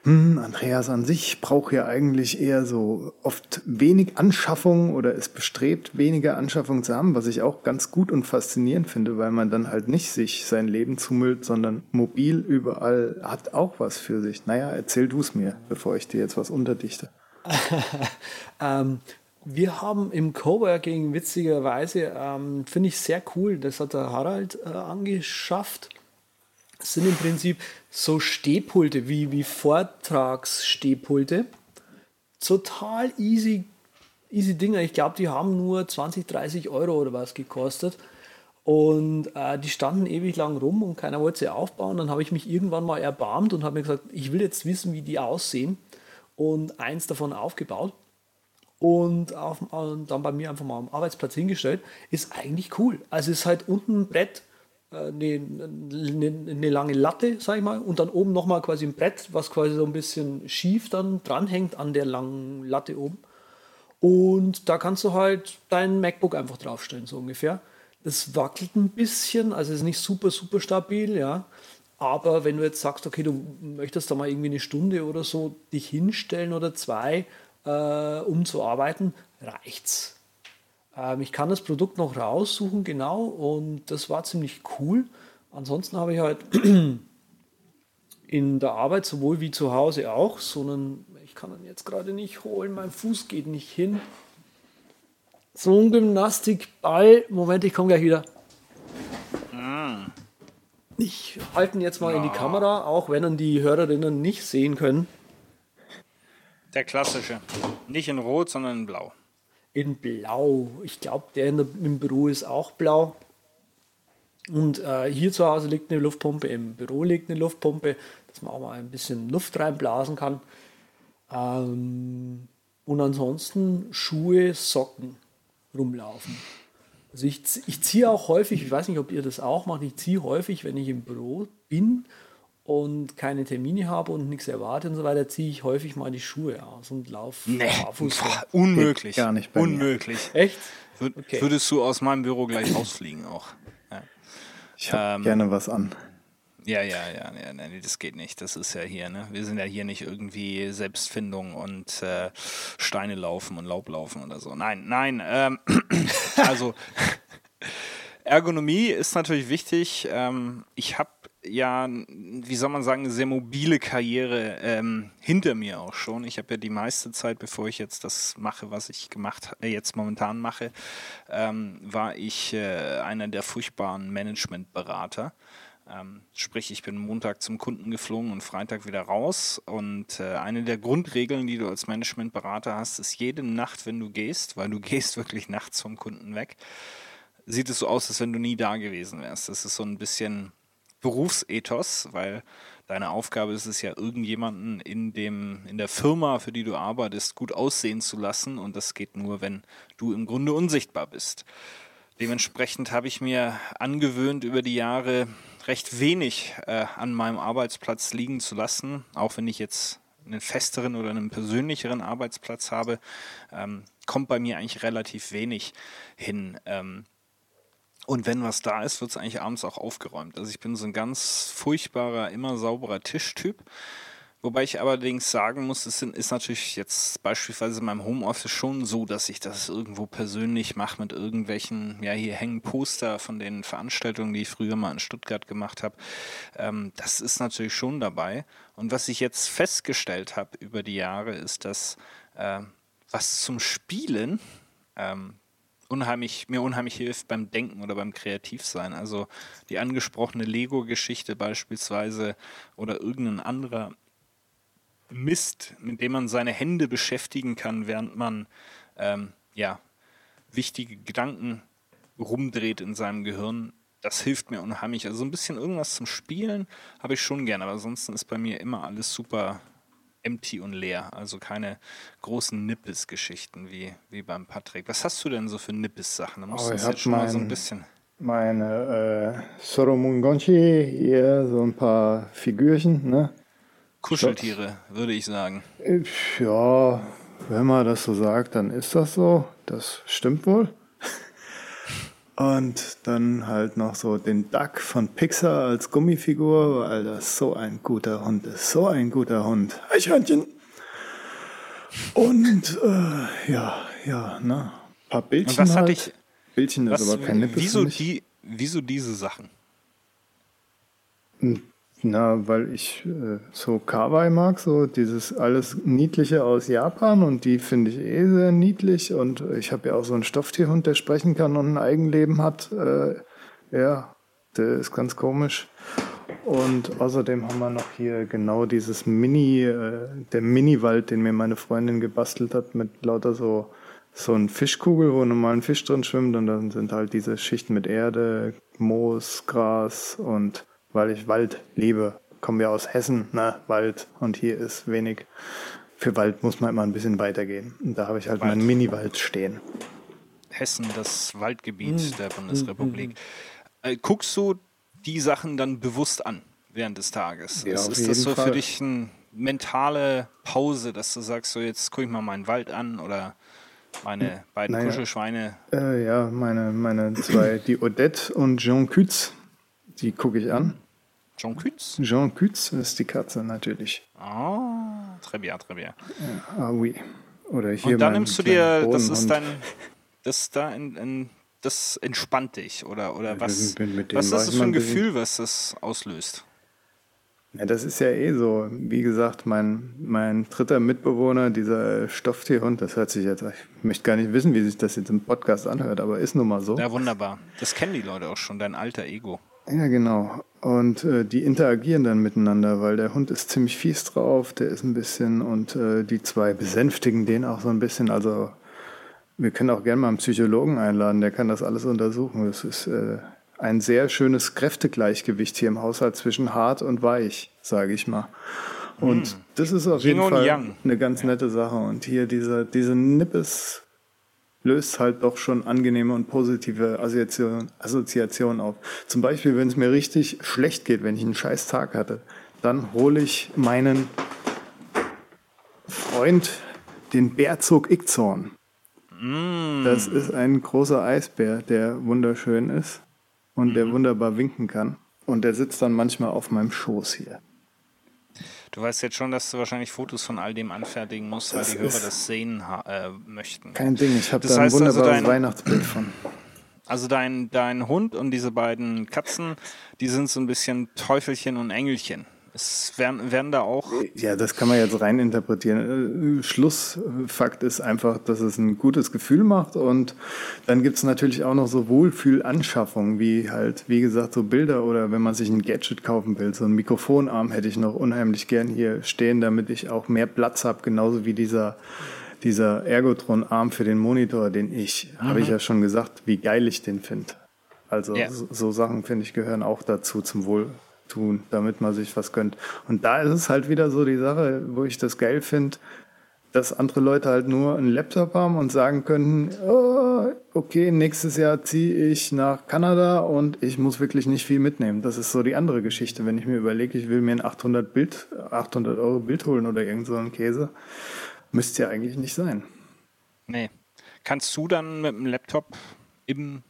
hm, Andreas an sich braucht ja eigentlich eher so oft wenig Anschaffung oder ist bestrebt, weniger Anschaffung zu haben, was ich auch ganz gut und faszinierend finde, weil man dann halt nicht sich sein Leben zumüllt, sondern mobil überall hat auch was für sich. Naja, erzähl du es mir, bevor ich dir jetzt was unterdichte. [LAUGHS] ähm, wir haben im Coworking witzigerweise, ähm, finde ich sehr cool, das hat der Harald äh, angeschafft sind im Prinzip so Stehpulte wie, wie Vortragsstehpulte. Total easy, easy Dinger. Ich glaube, die haben nur 20, 30 Euro oder was gekostet. Und äh, die standen ewig lang rum und keiner wollte sie aufbauen. Dann habe ich mich irgendwann mal erbarmt und habe mir gesagt, ich will jetzt wissen, wie die aussehen. Und eins davon aufgebaut und, auf, und dann bei mir einfach mal am Arbeitsplatz hingestellt. Ist eigentlich cool. Also ist halt unten ein Brett eine, eine, eine, lange Latte, sag ich mal, und dann oben nochmal quasi ein Brett, was quasi so ein bisschen schief dann dranhängt an der langen Latte oben. Und da kannst du halt dein MacBook einfach draufstellen, so ungefähr. Das wackelt ein bisschen, also ist nicht super, super stabil, ja. Aber wenn du jetzt sagst, okay, du möchtest da mal irgendwie eine Stunde oder so dich hinstellen oder zwei, äh, um zu arbeiten, reicht's. Ähm, ich kann das Produkt noch raussuchen, genau, und das war ziemlich cool. Ansonsten habe ich halt [CLEARS THROAT] in der Arbeit sowohl wie zu Hause auch, sondern ich kann ihn jetzt gerade nicht holen, mein Fuß geht nicht hin. So ein Gymnastikball. Moment, ich komme gleich wieder. Mm. Ich halte ihn jetzt mal ja. in die Kamera, auch wenn ihn die Hörerinnen nicht sehen können. Der klassische. Nicht in Rot, sondern in Blau in Blau. Ich glaube, der, der im Büro ist auch blau. Und äh, hier zu Hause liegt eine Luftpumpe, im Büro liegt eine Luftpumpe, dass man auch mal ein bisschen Luft reinblasen kann. Ähm, und ansonsten Schuhe, Socken rumlaufen. Also ich, ich ziehe auch häufig, ich weiß nicht, ob ihr das auch macht, ich ziehe häufig, wenn ich im Büro bin und keine Termine habe und nichts erwarte und so weiter, ziehe ich häufig mal die Schuhe aus und laufe nee, barfuß. Unmöglich. Gar nicht. Unmöglich. Mir. Echt? Okay. Würdest du aus meinem Büro gleich rausfliegen auch? Ja. Ich habe ähm, gerne was an. Ja, ja, ja, ja, nee, das geht nicht. Das ist ja hier, ne? Wir sind ja hier nicht irgendwie Selbstfindung und äh, Steine laufen und Laub laufen oder so. Nein, nein. Ähm, [CLEARS THROAT] also [LAUGHS] Ergonomie ist natürlich wichtig. Ähm, ich habe ja, wie soll man sagen, eine sehr mobile Karriere ähm, hinter mir auch schon. Ich habe ja die meiste Zeit, bevor ich jetzt das mache, was ich gemacht, äh, jetzt momentan mache, ähm, war ich äh, einer der furchtbaren Managementberater. Ähm, sprich, ich bin Montag zum Kunden geflogen und Freitag wieder raus. Und äh, eine der Grundregeln, die du als Managementberater hast, ist jede Nacht, wenn du gehst, weil du [LAUGHS] gehst wirklich nachts vom Kunden weg, sieht es so aus, als wenn du nie da gewesen wärst. Das ist so ein bisschen Berufsethos, weil deine Aufgabe ist es ja, irgendjemanden in, dem, in der Firma, für die du arbeitest, gut aussehen zu lassen. Und das geht nur, wenn du im Grunde unsichtbar bist. Dementsprechend habe ich mir angewöhnt, über die Jahre recht wenig äh, an meinem Arbeitsplatz liegen zu lassen, auch wenn ich jetzt einen festeren oder einen persönlicheren Arbeitsplatz habe, ähm, kommt bei mir eigentlich relativ wenig hin. Ähm, und wenn was da ist, wird es eigentlich abends auch aufgeräumt. Also ich bin so ein ganz furchtbarer, immer sauberer Tischtyp. Wobei ich allerdings sagen muss, es ist natürlich jetzt beispielsweise in meinem Homeoffice schon so, dass ich das irgendwo persönlich mache mit irgendwelchen, ja, hier hängen Poster von den Veranstaltungen, die ich früher mal in Stuttgart gemacht habe. Ähm, das ist natürlich schon dabei. Und was ich jetzt festgestellt habe über die Jahre, ist, dass äh, was zum Spielen ähm, unheimlich, mir unheimlich hilft beim Denken oder beim Kreativsein. Also die angesprochene Lego-Geschichte beispielsweise oder irgendein anderer Mist, mit dem man seine Hände beschäftigen kann, während man ähm, ja, wichtige Gedanken rumdreht in seinem Gehirn. Das hilft mir unheimlich. Also ein bisschen irgendwas zum Spielen habe ich schon gern, aber ansonsten ist bei mir immer alles super empty und leer. Also keine großen Nippes-Geschichten wie, wie beim Patrick. Was hast du denn so für Nippes-Sachen? Da musst oh, du jetzt schon mein, mal so ein bisschen. Meine äh, Soromungonchi, hier so ein paar Figürchen, ne? Kuscheltiere, würde ich sagen. Ja, wenn man das so sagt, dann ist das so. Das stimmt wohl. Und dann halt noch so den Duck von Pixar als Gummifigur, weil das so ein guter Hund ist. So ein guter Hund. Eichhörnchen. Und äh, ja, ja, ne? Ein paar Bildchen. Und was halt. hatte ich. Bildchen Was, ist aber kein Nippes wieso, die, wieso diese Sachen? Na, weil ich äh, so Kawaii mag, so dieses alles Niedliche aus Japan und die finde ich eh sehr niedlich und ich habe ja auch so einen Stofftierhund, der sprechen kann und ein Eigenleben hat. Äh, ja, der ist ganz komisch. Und außerdem haben wir noch hier genau dieses Mini, äh, der Mini-Wald, den mir meine Freundin gebastelt hat mit lauter so so ein Fischkugel, wo normal ein Fisch drin schwimmt und dann sind halt diese Schichten mit Erde, Moos, Gras und weil ich Wald liebe. Kommen wir aus Hessen, ne, Wald. Und hier ist wenig. Für Wald muss man immer ein bisschen weitergehen. Und da habe ich halt Wald. meinen Mini-Wald stehen. Hessen, das Waldgebiet der Bundesrepublik. Äh, guckst du die Sachen dann bewusst an während des Tages? Ja, ist, auf ist das jeden so für Fall. dich eine mentale Pause, dass du sagst, so jetzt gucke ich mal meinen Wald an oder meine beiden Naja. Kuschelschweine? Äh, ja, meine, meine zwei, die Odette und Jean Kütz, die gucke ich an. John Kütz? Jean Kütz ist die Katze natürlich. Ah, très bien, très bien. Ah, oui. Oder hier Und dann nimmst du dir, das ist dein, das ist da in, in, das entspannt dich oder, oder was, was ist das für ein Gefühl, was das auslöst? Ja, das ist ja eh so. Wie gesagt, mein, mein dritter Mitbewohner, dieser Stofftierhund, das hört sich jetzt, ich möchte gar nicht wissen, wie sich das jetzt im Podcast anhört, aber ist nun mal so. Ja, wunderbar. Das kennen die Leute auch schon, dein alter Ego. Ja, genau. Und äh, die interagieren dann miteinander, weil der Hund ist ziemlich fies drauf, der ist ein bisschen und äh, die zwei besänftigen den auch so ein bisschen. Also wir können auch gerne mal einen Psychologen einladen, der kann das alles untersuchen. Das ist äh, ein sehr schönes Kräftegleichgewicht hier im Haushalt zwischen hart und weich, sage ich mal. Und das ist auf Yin jeden Fall Yang. eine ganz nette Sache. Und hier diese, diese Nippes löst halt doch schon angenehme und positive Assoziationen Assoziationen auf. Zum Beispiel, wenn es mir richtig schlecht geht, wenn ich einen scheiß Tag hatte, dann hole ich meinen Freund, den Bärzog Ickzorn. Das ist ein großer Eisbär, der wunderschön ist und der wunderbar winken kann. Und der sitzt dann manchmal auf meinem Schoß hier. Du weißt jetzt schon, dass du wahrscheinlich Fotos von all dem anfertigen musst, weil Das die Hörer das sehen äh, möchten. Kein Ding, ich habe da ein also, wunderbares dein- Weihnachtsbild von. Also dein, dein Hund und diese beiden Katzen, die sind so ein bisschen Teufelchen und Engelchen. Es werden, werden da auch. Ja, das kann man jetzt rein interpretieren. Äh, Schlussfakt ist einfach, dass es ein gutes Gefühl macht und dann gibt's natürlich auch noch so Wohlfühlanschaffungen, wie halt, wie gesagt, so Bilder oder wenn man sich ein Gadget kaufen will, so ein Mikrofonarm hätte ich noch unheimlich gern hier stehen, damit ich auch mehr Platz habe, genauso wie dieser dieser Ergotron-Arm für den Monitor, den ich, habe ich ja schon gesagt, wie geil ich den finde. Also Ja. so, so Sachen, finde ich, gehören auch dazu zum Wohl, tun, damit man sich was gönnt. Und da ist es halt wieder so die Sache, wo ich das geil finde, dass andere Leute halt nur einen Laptop haben und sagen können, oh, okay, nächstes Jahr ziehe ich nach Kanada und ich muss wirklich nicht viel mitnehmen. Das ist so die andere Geschichte. Wenn ich mir überlege, ich will mir ein 800 Bild, 800 Euro Bild holen oder irgend so Käse, müsste ja eigentlich nicht sein. Nee. Kannst du dann mit dem Laptop im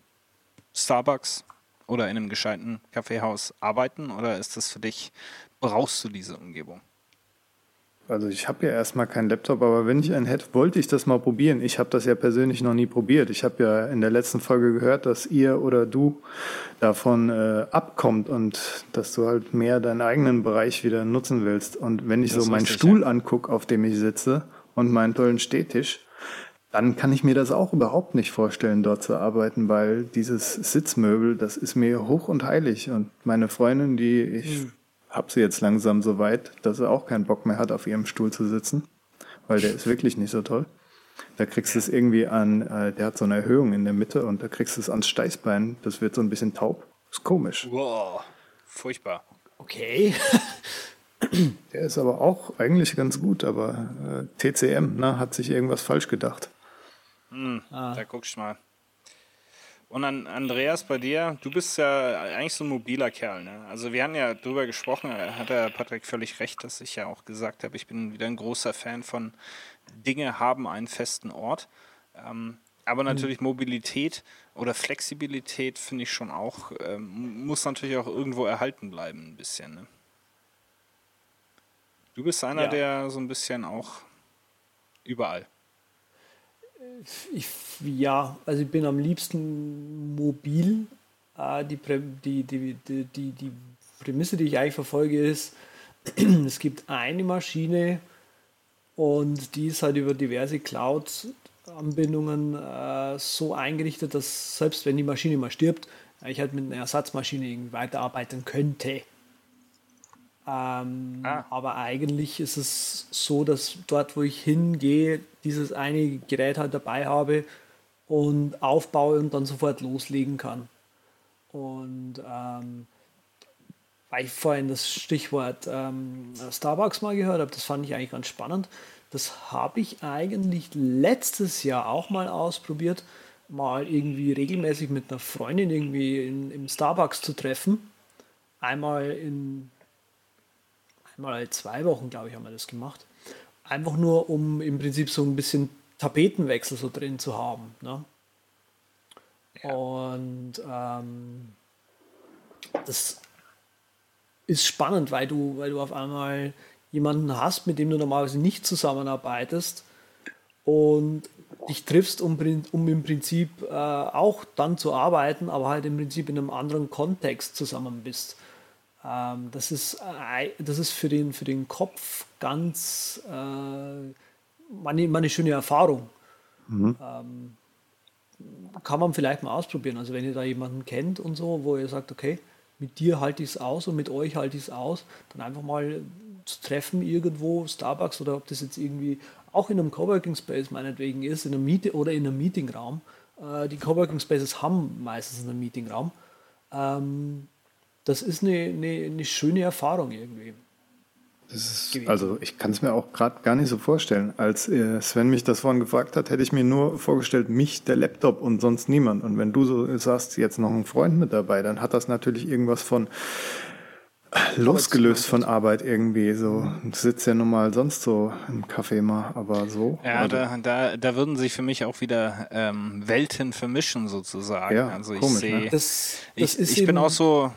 Starbucks oder in einem gescheiten Kaffeehaus arbeiten oder ist das für dich, brauchst du diese Umgebung? Also ich habe ja erstmal keinen Laptop, aber wenn ich einen hätte, wollte ich das mal probieren. Ich habe das ja persönlich noch nie probiert. Ich habe ja in der letzten Folge gehört, dass ihr oder du davon äh, abkommt und dass du halt mehr deinen eigenen Bereich wieder nutzen willst. Und wenn ich das so meinen Stuhl ja. angucke, auf dem ich sitze und meinen tollen Stehtisch, dann kann ich mir das auch überhaupt nicht vorstellen, dort zu arbeiten, weil dieses Sitzmöbel, das ist mir hoch und heilig. Und meine Freundin, die ich hm habe sie jetzt langsam so weit, dass sie auch keinen Bock mehr hat, auf ihrem Stuhl zu sitzen, weil der ist wirklich nicht so toll. Da kriegst du es irgendwie an, äh, der hat so eine Erhöhung in der Mitte und da kriegst du es ans Steißbein, das wird so ein bisschen taub. Ist komisch. Wow, furchtbar. Okay. der ist aber auch eigentlich ganz gut, aber äh, TCM ne, hat sich irgendwas falsch gedacht. Hm, ah. Da guckst du mal. Und an Andreas, bei dir, du bist ja eigentlich so ein mobiler Kerl. Ne? Also wir haben ja drüber gesprochen, hat der Patrick völlig recht, dass ich ja auch gesagt habe, ich bin wieder ein großer Fan von Dinge haben einen festen Ort. Ähm, aber mhm. natürlich mhm. Mobilität oder Flexibilität finde ich schon auch, ähm, muss natürlich auch irgendwo erhalten bleiben, ein bisschen. Ne? Du bist einer, ja. der so ein bisschen auch überall. Ich, ja, also ich bin am liebsten mobil. Äh, die, die, die, die, die, Prämisse, die ich eigentlich verfolge, ist, [CLEARS THROAT] es gibt eine Maschine und die ist halt über diverse Cloud-Anbindungen äh, so eingerichtet, dass selbst wenn die Maschine mal stirbt, ich halt mit einer Ersatzmaschine weiterarbeiten könnte. Ähm, ah. Aber eigentlich ist es so, dass dort, wo ich hingehe, dieses eine Gerät halt dabei habe und aufbaue und dann sofort loslegen kann. Und ähm, weil ich vorhin das Stichwort ähm, Starbucks mal gehört habe, das fand ich eigentlich ganz spannend. Das habe ich eigentlich letztes Jahr auch mal ausprobiert, mal irgendwie regelmäßig mit einer Freundin irgendwie in, im Starbucks zu treffen. Einmal in einmal zwei Wochen, glaube ich, haben wir das gemacht. Einfach nur, um im Prinzip so ein bisschen Tapetenwechsel so drin zu haben. Ne? Ja. Und ähm, das ist spannend, weil du, weil du auf einmal jemanden hast, mit dem du normalerweise nicht zusammenarbeitest und dich triffst, um, um im Prinzip äh, auch dann zu arbeiten, aber halt im Prinzip in einem anderen Kontext zusammen bist. Ähm, das, ist, äh, das ist für den, für den Kopf ganz äh, meine, meine schöne Erfahrung. Mhm. Ähm, kann man vielleicht mal ausprobieren. Also wenn ihr da jemanden kennt und so, wo ihr sagt, okay, mit dir halte ich es aus und mit euch halte ich es aus, dann einfach mal zu treffen irgendwo, Starbucks oder ob das jetzt irgendwie auch in einem Coworking Space meinetwegen ist, in einem Miete oder in einem Meetingraum. Äh, die Coworking Spaces haben meistens einen Meetingraum. Ähm, das ist eine, eine, eine schöne Erfahrung irgendwie. Ist, also ich kann es mir auch gerade gar nicht so vorstellen. Als äh, Sven mich das vorhin gefragt hat, hätte ich mir nur vorgestellt, mich, der Laptop und sonst niemand. Und wenn du so sagst, jetzt noch ein Freund mit dabei, dann hat das natürlich irgendwas von losgelöst von Arbeit irgendwie. So du sitzt ja nun mal sonst so im Café mal, aber so. Ja, also da, da, da würden sich für mich auch wieder ähm, Welten vermischen sozusagen. Ja, also ich sehe, ne? das, das ich, ich bin auch so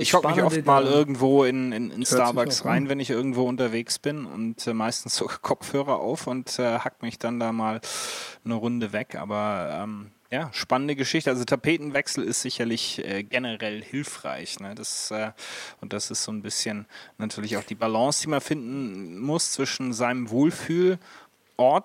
ich hocke mich oft mal irgendwo in, in, in Starbucks rein, wenn ich irgendwo unterwegs bin und äh, meistens so [LAUGHS] Kopfhörer auf und äh, hack mich dann da mal eine Runde weg. Aber ähm, ja, spannende Geschichte. Also Tapetenwechsel ist sicherlich äh, generell hilfreich. Ne? Das, äh, und das ist so ein bisschen natürlich auch die Balance, die man finden muss zwischen seinem Wohlfühlort,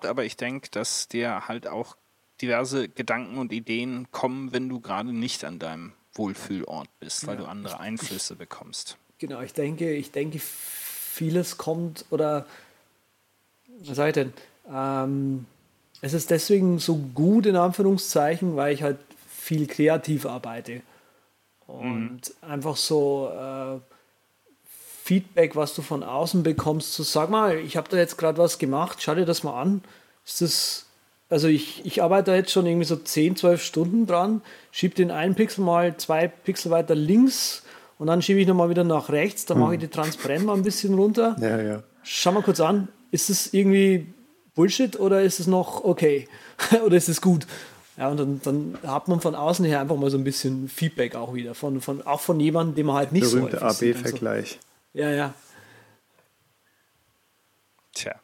aber ich denke, dass dir halt auch diverse Gedanken und Ideen kommen, wenn du gerade nicht an deinem Wohlfühlort bist, weil ja. du andere Einflüsse bekommst. Genau, ich denke, ich denke, vieles kommt oder was sage ich denn? Ähm, es ist deswegen so gut in Anführungszeichen, weil ich halt viel kreativ arbeite. Und mhm. einfach so äh, Feedback, was du von außen bekommst, so sag mal, ich habe da jetzt gerade was gemacht, schau dir das mal an. Ist das, also ich, ich arbeite jetzt schon irgendwie so 10, 12 Stunden dran, schiebe den einen Pixel mal zwei Pixel weiter links und dann schiebe ich nochmal wieder nach rechts, dann mache ich die Transparenz mal ein bisschen runter. Ja, ja. Schau mal kurz an, ist es irgendwie Bullshit oder ist es noch okay? [LAUGHS] oder ist es gut? Ja, und dann, dann, hat man von außen her einfach mal so ein bisschen Feedback auch wieder. Von, von, auch von jemandem, den man halt nicht Berühmte so AB-Vergleich. So. Ja, ja. Tja.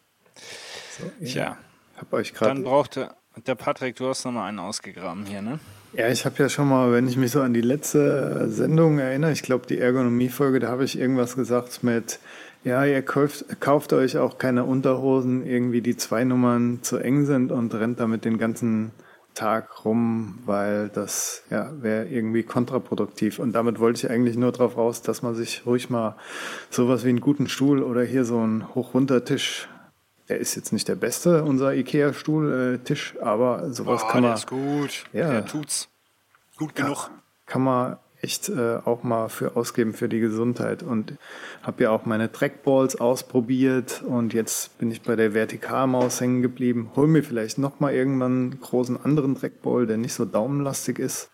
So, ja. Tja. Hab euch gerade. Dann brauchte der Patrick, du hast nochmal einen ausgegraben hier, ne? Ja, ich habe ja schon mal, wenn ich mich so an die letzte Sendung erinnere, ich glaube die Ergonomie-Folge, da habe ich irgendwas gesagt mit, ja, ihr kauft, kauft euch auch keine Unterhosen, irgendwie die zwei Nummern zu eng sind und rennt damit den ganzen Tag rum, weil das ja wäre irgendwie kontraproduktiv. Und damit wollte ich eigentlich nur darauf raus, dass man sich ruhig mal sowas wie einen guten Stuhl oder hier so einen Hochwuntertisch, der ist jetzt nicht der beste, unser Ikea-Stuhl-Tisch, äh, aber sowas oh, kann man. Der ist gut. Ja, der tut's. Gut genug. Kann man echt äh, auch mal für ausgeben für die Gesundheit. Und habe ja auch meine Trackballs ausprobiert und jetzt bin ich bei der Vertikalmaus hängen geblieben. Hol mir vielleicht noch mal irgendwann einen großen anderen Trackball, der nicht so daumenlastig ist.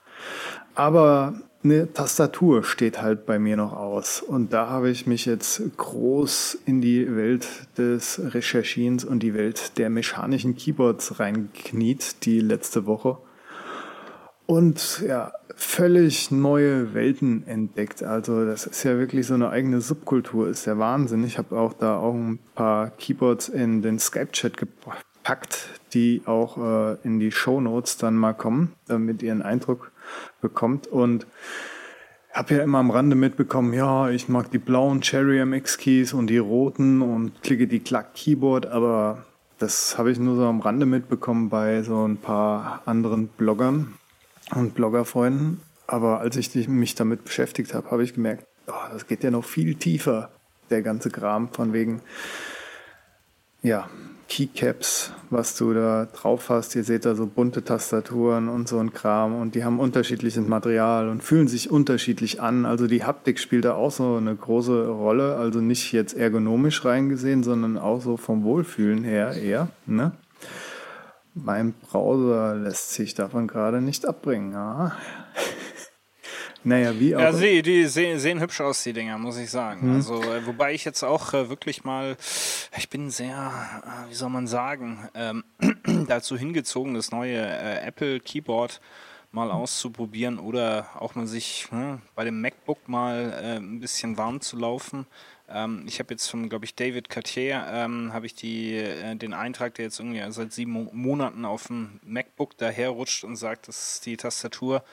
Aber eine Tastatur steht halt bei mir noch aus. Und da habe ich mich jetzt groß in die Welt des Recherchierens und die Welt der mechanischen Keyboards reingekniet, die letzte Woche. Und ja, völlig neue Welten entdeckt. Also das ist ja wirklich so eine eigene Subkultur, ist der Wahnsinn. Ich habe auch da auch ein paar Keyboards in den Skype-Chat gepackt, die auch äh, in die Show Notes dann mal kommen, damit ihr einen Eindruck bekommt. Und habe ja immer am Rande mitbekommen, ja, ich mag die blauen Cherry MX Keys und die roten und klicke die Klack Keyboard, aber das habe ich nur so am Rande mitbekommen bei so ein paar anderen Bloggern und Bloggerfreunden. Aber als ich mich damit beschäftigt habe, habe ich gemerkt, oh, das geht ja noch viel tiefer, der ganze Kram von wegen, ja, Keycaps, was du da drauf hast. Ihr seht da so bunte Tastaturen und so ein Kram und die haben unterschiedliches Material und fühlen sich unterschiedlich an. Also die Haptik spielt da auch so eine große Rolle. Also nicht jetzt ergonomisch reingesehen, sondern auch so vom Wohlfühlen her eher. Ne? Mein Browser lässt sich davon gerade nicht abbringen. Ja. Naja, wie auch. Ja, sie, die sehen, sehen hübsch aus, die Dinger, muss ich sagen. Hm. Also, äh, wobei ich jetzt auch äh, wirklich mal, ich bin sehr, äh, wie soll man sagen, ähm, [CLEARS THROAT] dazu hingezogen, das neue äh, Apple Keyboard mal auszuprobieren oder auch mal sich ne, bei dem MacBook mal äh, ein bisschen warm zu laufen. Ähm, ich habe jetzt von, glaube ich, David Cartier, ähm, habe ich die, äh, den Eintrag, der jetzt irgendwie seit sieben Mo Monaten auf dem MacBook daherrutscht und sagt, dass die Tastatur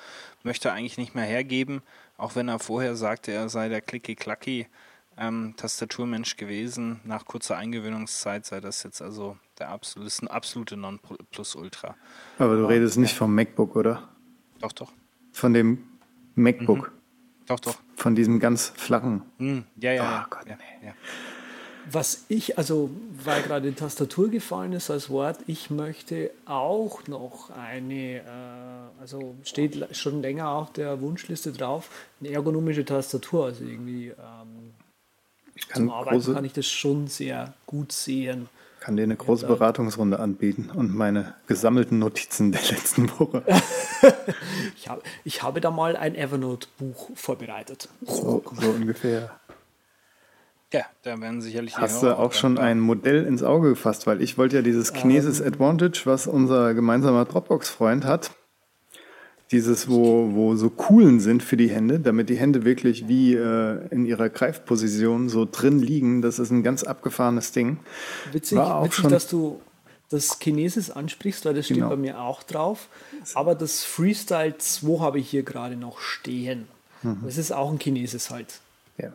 möchte er eigentlich nicht mehr hergeben, auch wenn er vorher sagte, er sei der Clicky-Clacky ähm, Tastaturmensch gewesen. Nach kurzer Eingewöhnungszeit sei das jetzt also der absolute, ist ein absolute Non-Plus-Ultra. Aber du redest nicht vom MacBook, oder? Doch, doch. Von dem MacBook. Mhm. Doch, doch. Von diesem ganz flachen. Hm, ja, ja. Oh, ja. Gott, ja, ja. Was ich, also weil gerade Tastatur gefallen ist als Wort, ich möchte auch noch eine, äh, also steht schon länger auf der Wunschliste drauf, eine ergonomische Tastatur. Also irgendwie ähm, zum Arbeiten kann ich das schon sehr gut sehen kann dir eine große Beratungsrunde anbieten und meine gesammelten Notizen der letzten Woche. [LAUGHS] [LAUGHS] ich, habe, ich habe da mal ein Evernote-Buch vorbereitet. So, so, ungefähr. Ja, da werden sicherlich. Hast du auch schon ein Modell ins Auge gefasst? Weil ich wollte ja dieses Kinesis ähm, Advantage, was unser gemeinsamer Dropbox-Freund hat, dieses, wo, wo so Kuhlen sind für die Hände, damit die Hände wirklich wie äh, in ihrer Greifposition so drin liegen. Das ist ein ganz abgefahrenes Ding. Witzig, witzig dass du das Chinesis ansprichst, weil das steht genau. bei mir auch drauf. Aber das Freestyle 2 habe ich hier gerade noch stehen. Mhm. Das ist auch ein Chinesis halt. Ja.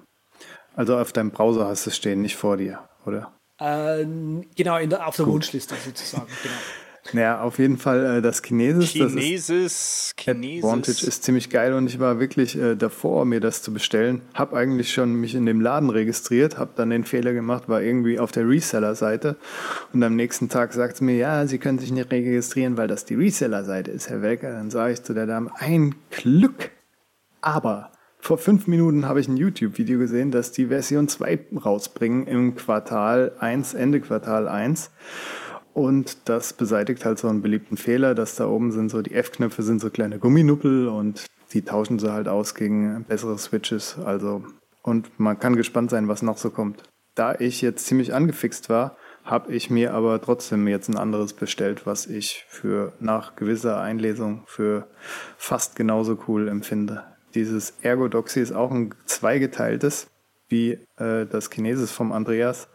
Also auf deinem Browser hast du es stehen, nicht vor dir, oder? Äh, genau, der, auf der Gut. Wunschliste sozusagen. Genau. [LAUGHS] Naja, auf jeden Fall äh, das Chinesis. Chinesis, das Chinesis. Advantage ist ziemlich geil und ich war wirklich äh, davor, mir das zu bestellen. Hab eigentlich schon mich in dem Laden registriert, hab dann den Fehler gemacht, war irgendwie auf der Reseller-Seite und am nächsten Tag sagt es mir, ja, Sie können sich nicht registrieren, weil das die Reseller-Seite ist, Herr Welker. Dann sage ich zu der Dame, ein Glück, Aber vor fünf Minuten habe ich ein YouTube-Video gesehen, dass die Version 2 rausbringen im Quartal 1, Ende Quartal 1. Und das beseitigt halt so einen beliebten Fehler, dass da oben sind so die F-Knöpfe sind so kleine Gumminuppel und die tauschen sie halt aus gegen bessere Switches. Also, und man kann gespannt sein, was noch so kommt. Da ich jetzt ziemlich angefixt war, habe ich mir aber trotzdem jetzt ein anderes bestellt, was ich für nach gewisser Einlesung für fast genauso cool empfinde. Dieses Ergodoxy ist auch ein zweigeteiltes, wie äh, das Chinesis vom Andreas,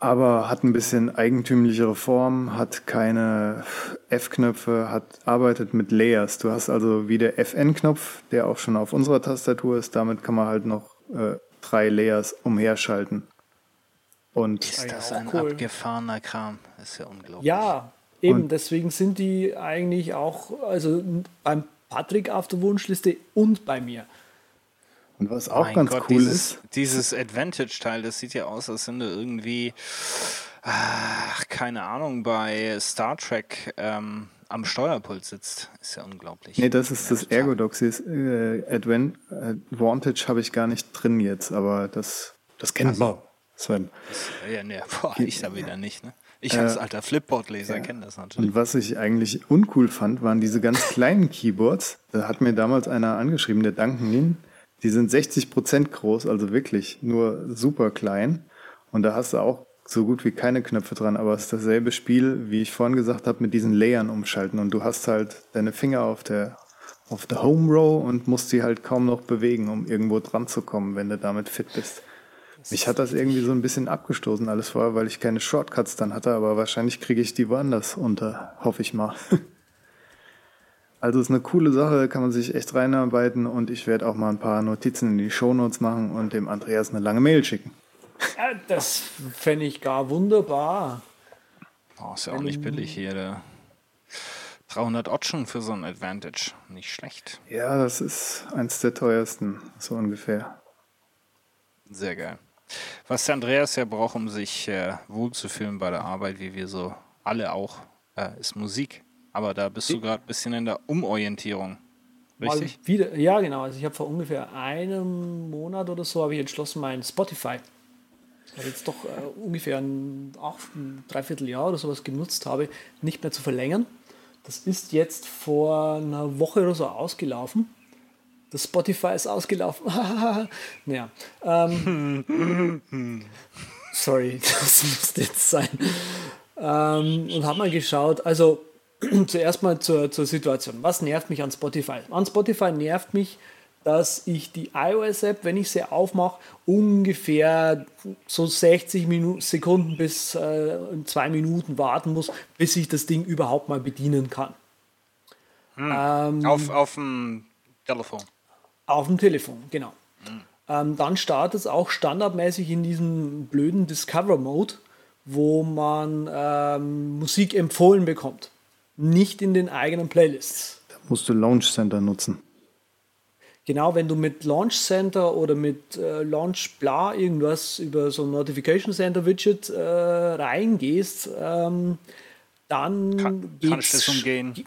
aber hat ein bisschen eigentümlichere Form, hat keine F-Knöpfe, hat arbeitet mit Layers. Du hast also wie der FN-Knopf, der auch schon auf unserer Tastatur ist. Damit kann man halt noch äh, drei Layers umherschalten. Und ist das ein cool. abgefahrener Kram? Das ist ja unglaublich. Ja, eben. Und deswegen sind die eigentlich auch, also beim Patrick auf der Wunschliste und bei mir. Und was auch mein ganz Gott, cool dieses, ist. Dieses Advantage-Teil, das sieht ja aus, als sind irgendwie, ach, keine Ahnung, bei Star Trek ähm, am Steuerpult sitzt. Ist ja unglaublich. Nee, das ist das Ergodox. Äh, Advantage habe ich gar nicht drin jetzt, aber das, das kennt also, man. Sven. Das, ja, nee, boah, ich da wieder nicht, ne? Ich als äh, alter Flipboard-Leser ja. kenne das natürlich. Und was ich eigentlich uncool fand, waren diese ganz kleinen Keyboards. Da hat mir damals einer angeschrieben, der Duncan Lin. Die sind 60 Prozent groß, also wirklich nur super klein. Und da hast du auch so gut wie keine Knöpfe dran, aber es ist dasselbe Spiel, wie ich vorhin gesagt habe, mit diesen Layern umschalten. Und du hast halt deine Finger auf der, auf der Home Row und musst sie halt kaum noch bewegen, um irgendwo dran zu kommen, wenn du damit fit bist. Mich hat das irgendwie so ein bisschen abgestoßen alles vorher, weil ich keine Shortcuts dann hatte, aber wahrscheinlich kriege ich die woanders unter, hoffe ich mal. [LAUGHS] Also ist eine coole Sache, kann man sich echt reinarbeiten und ich werde auch mal ein paar Notizen in die Shownotes machen und dem Andreas eine lange Mail schicken. Ja, das fände ich gar wunderbar. Oh, ist ja auch nicht billig hier. Der 300 Otschen für so ein Advantage. Nicht schlecht. Ja, das ist eins der teuersten, so ungefähr. Sehr geil. Was der Andreas ja braucht, um sich äh, wohlzufühlen bei der Arbeit, wie wir so alle auch, äh, ist Musik. Aber da bist du gerade ein bisschen in der Umorientierung. Richtig? Wieder, ja, genau. Also ich habe vor ungefähr einem Monat oder so habe ich entschlossen, mein Spotify, das jetzt doch äh, ungefähr ein, auch ein Dreivierteljahr oder sowas genutzt habe, nicht mehr zu verlängern. Das ist jetzt vor einer Woche oder so ausgelaufen. Das Spotify ist ausgelaufen. [LAUGHS] naja. Ähm, [LAUGHS] sorry, [LAUGHS] das musste jetzt sein. Ähm, und habe mal geschaut, also [CLEARS THROAT] zuerst mal zur, zur Situation. Was nervt mich an Spotify? An Spotify nervt mich, dass ich die iOS-App, wenn ich sie aufmache, ungefähr so 60 Minuten, Sekunden bis äh, zwei Minuten warten muss, bis ich das Ding überhaupt mal bedienen kann. Hm. Ähm, auf, auf dem Telefon. Auf dem Telefon, genau. Mhm. Ähm, dann startet es auch standardmäßig in diesem blöden Discover-Mode, wo man ähm, Musik empfohlen bekommt. Nicht in den eigenen Playlists. Da musst du Launch Center nutzen. Genau, wenn du mit Launch Center oder mit äh, Launch Bla irgendwas über so ein Notification Center Widget äh, reingehst, ähm, dann Kann, kannst du das umgehen.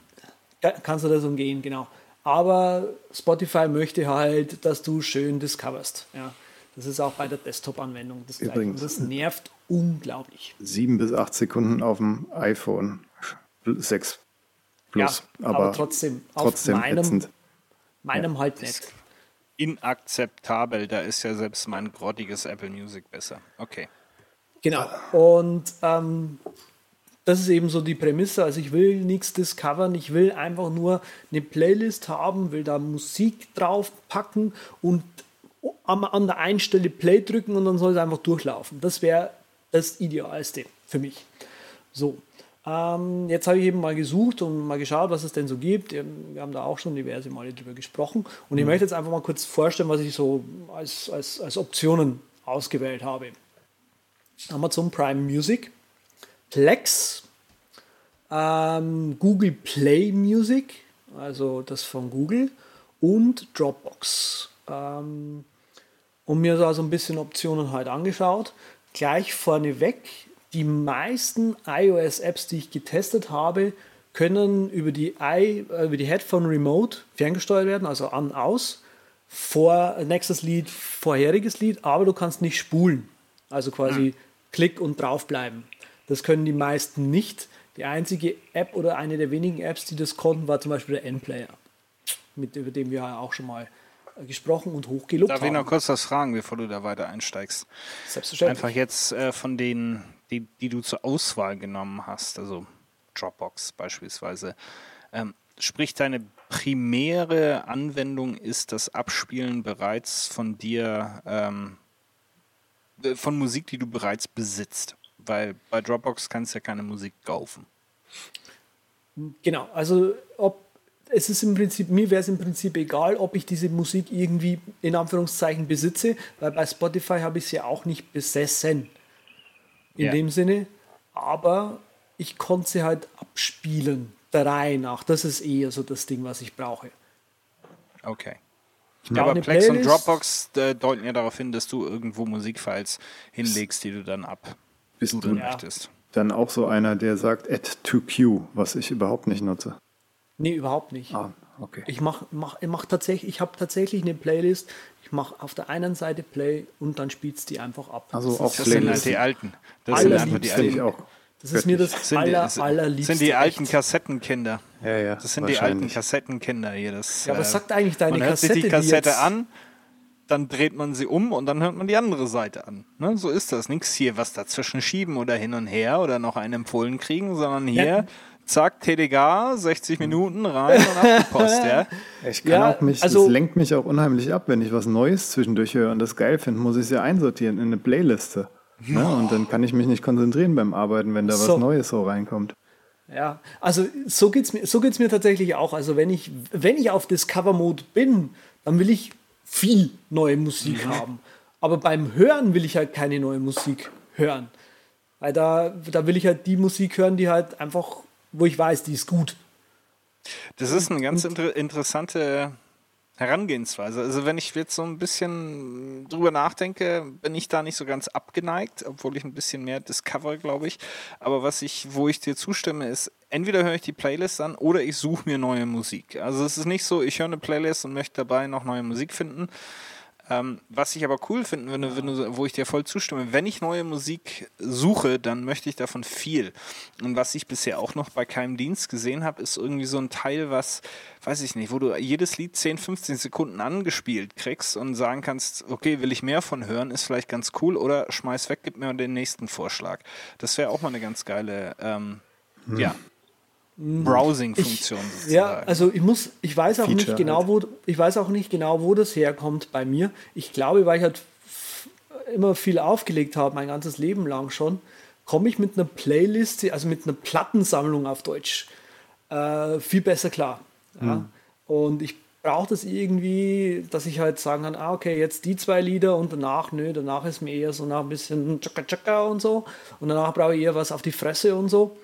Kannst du das umgehen, genau. Aber Spotify möchte halt, dass du schön discoverst. Ja. Das ist auch bei der Desktop-Anwendung das Übrigens, Das nervt unglaublich. Sieben bis acht Sekunden auf dem iPhone 6 Plus. Ja, aber, aber trotzdem, trotzdem auf meinem, meinem ja. halt nicht. Inakzeptabel, da ist ja selbst mein grottiges Apple Music besser. Okay. Genau. Und ähm, das ist eben so die Prämisse. Also ich will nichts discovern, ich will einfach nur eine Playlist haben, will da Musik drauf packen und an der einen Stelle Play drücken und dann soll es einfach durchlaufen. Das wäre das Idealste für mich. So. Ähm, jetzt habe ich eben mal gesucht und mal geschaut, was es denn so gibt. Wir haben da auch schon diverse Male drüber gesprochen. Und ich mhm. möchte jetzt einfach mal kurz vorstellen, was ich so als, als, als Optionen ausgewählt habe. Amazon Prime Music, Plex, ähm, Google Play Music, also das von Google, und Dropbox. Ähm, und mir so also ein bisschen Optionen halt angeschaut. Gleich vorneweg, die meisten iOS-Apps, die ich getestet habe, können über die, I, äh, über die Headphone Remote ferngesteuert werden, also an, aus. vor nächstes Lied, vorheriges Lied, aber du kannst nicht spulen. Also quasi hm. Klick und draufbleiben. Das können die meisten nicht. Die einzige App oder eine der wenigen Apps, die das konnten, war zum Beispiel der N-Player, mit über den wir auch schon mal äh, gesprochen und hochgelobt Darf haben. Darf ich noch kurz was fragen, bevor du da weiter einsteigst? Selbstverständlich. Einfach jetzt äh, von denen, die, die du zur Auswahl genommen hast, also Dropbox beispielsweise. Ähm, sprich, deine primäre Anwendung ist das Abspielen bereits von dir, ähm, äh, von Musik, die du bereits besitzt weil bei Dropbox kannst du ja keine Musik kaufen. Genau, also ob es ist im Prinzip, mir wäre es im Prinzip egal, ob ich diese Musik irgendwie in Anführungszeichen besitze, weil bei Spotify habe ich sie auch nicht besessen. In ja. dem Sinne, aber ich konnte sie halt abspielen, der Reihe nach. Das ist eher so das Ding, was ich brauche. Okay. Ja, aber Plex Playlist, und Dropbox äh, deuten ja darauf hin, dass du irgendwo Musikfiles hinlegst, die du dann ab bist du möchtest. Dann auch so einer, der sagt add to queue, was ich überhaupt nicht nutze. Nee, überhaupt nicht. Ah, okay. Ich mache mach, mach tatsächlich, ich habe tatsächlich eine Playlist. Ich mache auf der einen Seite Play und dann spielt es die einfach ab. Also das auch das sind halt die alten. Das sind einfach die alten. auch. Das ist mir das sind aller, die, allerliebste. sind die alten Kassettenkinder. Ja, ja. Das sind die alten Kassettenkinder hier. Das, ja, was äh, sagt eigentlich deine man Kassette? Hört sich die Kassette an dann dreht man sie um und dann hört man die andere Seite an. Ne? So ist das. Nichts hier was dazwischen schieben oder hin und her oder noch einen empfohlen kriegen, sondern hier, ja. Zack, TDK, 60 Minuten rein und ab die Post, ja. [LAUGHS] Ich kann ja, auch mich, also, das lenkt mich auch unheimlich ab, wenn ich was Neues zwischendurch höre und das geil finde, muss ich es ja einsortieren in eine Playliste. Ne? Und dann kann ich mich nicht konzentrieren beim Arbeiten, wenn da so. was Neues so reinkommt. Ja, also so geht es mir, so geht's mir tatsächlich auch. Also wenn ich, wenn ich auf Discover Mode bin, dann will ich viel neue Musik mhm. haben. Aber beim Hören will ich halt keine neue Musik hören. Weil da, da will ich halt die Musik hören, die halt einfach, wo ich weiß, die ist gut. Das ist eine ganz inter interessante Herangehensweise. Also wenn ich jetzt so ein bisschen drüber nachdenke, bin ich da nicht so ganz abgeneigt, obwohl ich ein bisschen mehr discover, glaube ich. Aber was ich, wo ich dir zustimme, ist, entweder höre ich die Playlist an oder ich suche mir neue Musik. Also es ist nicht so, ich höre eine Playlist und möchte dabei noch neue Musik finden, ähm, was ich aber cool finden würde, wenn du, wo ich dir voll zustimme, wenn ich neue Musik suche, dann möchte ich davon viel. Und was ich bisher auch noch bei keinem Dienst gesehen habe, ist irgendwie so ein Teil, was, weiß ich nicht, wo du jedes Lied 10, 15 Sekunden angespielt kriegst und sagen kannst, okay, will ich mehr von hören, ist vielleicht ganz cool oder schmeiß weg, gib mir den nächsten Vorschlag. Das wäre auch mal eine ganz geile, ähm, hm. ja, Browsing-Funktion. Ja, also ich muss, ich weiß auch Feature nicht genau, halt. wo, ich weiß auch nicht genau, wo das herkommt bei mir. Ich glaube, weil ich halt immer viel aufgelegt habe, mein ganzes Leben lang schon, komme ich mit einer Playlist, also mit einer Plattensammlung auf Deutsch, äh, viel besser klar. Ja? Mhm. Und ich brauche das irgendwie, dass ich halt sagen kann, ah, okay, jetzt die zwei Lieder und danach, nö, danach ist mir eher so nach ein bisschen Chaka Chaka und so. Und danach brauche ich eher was auf die Fresse und so.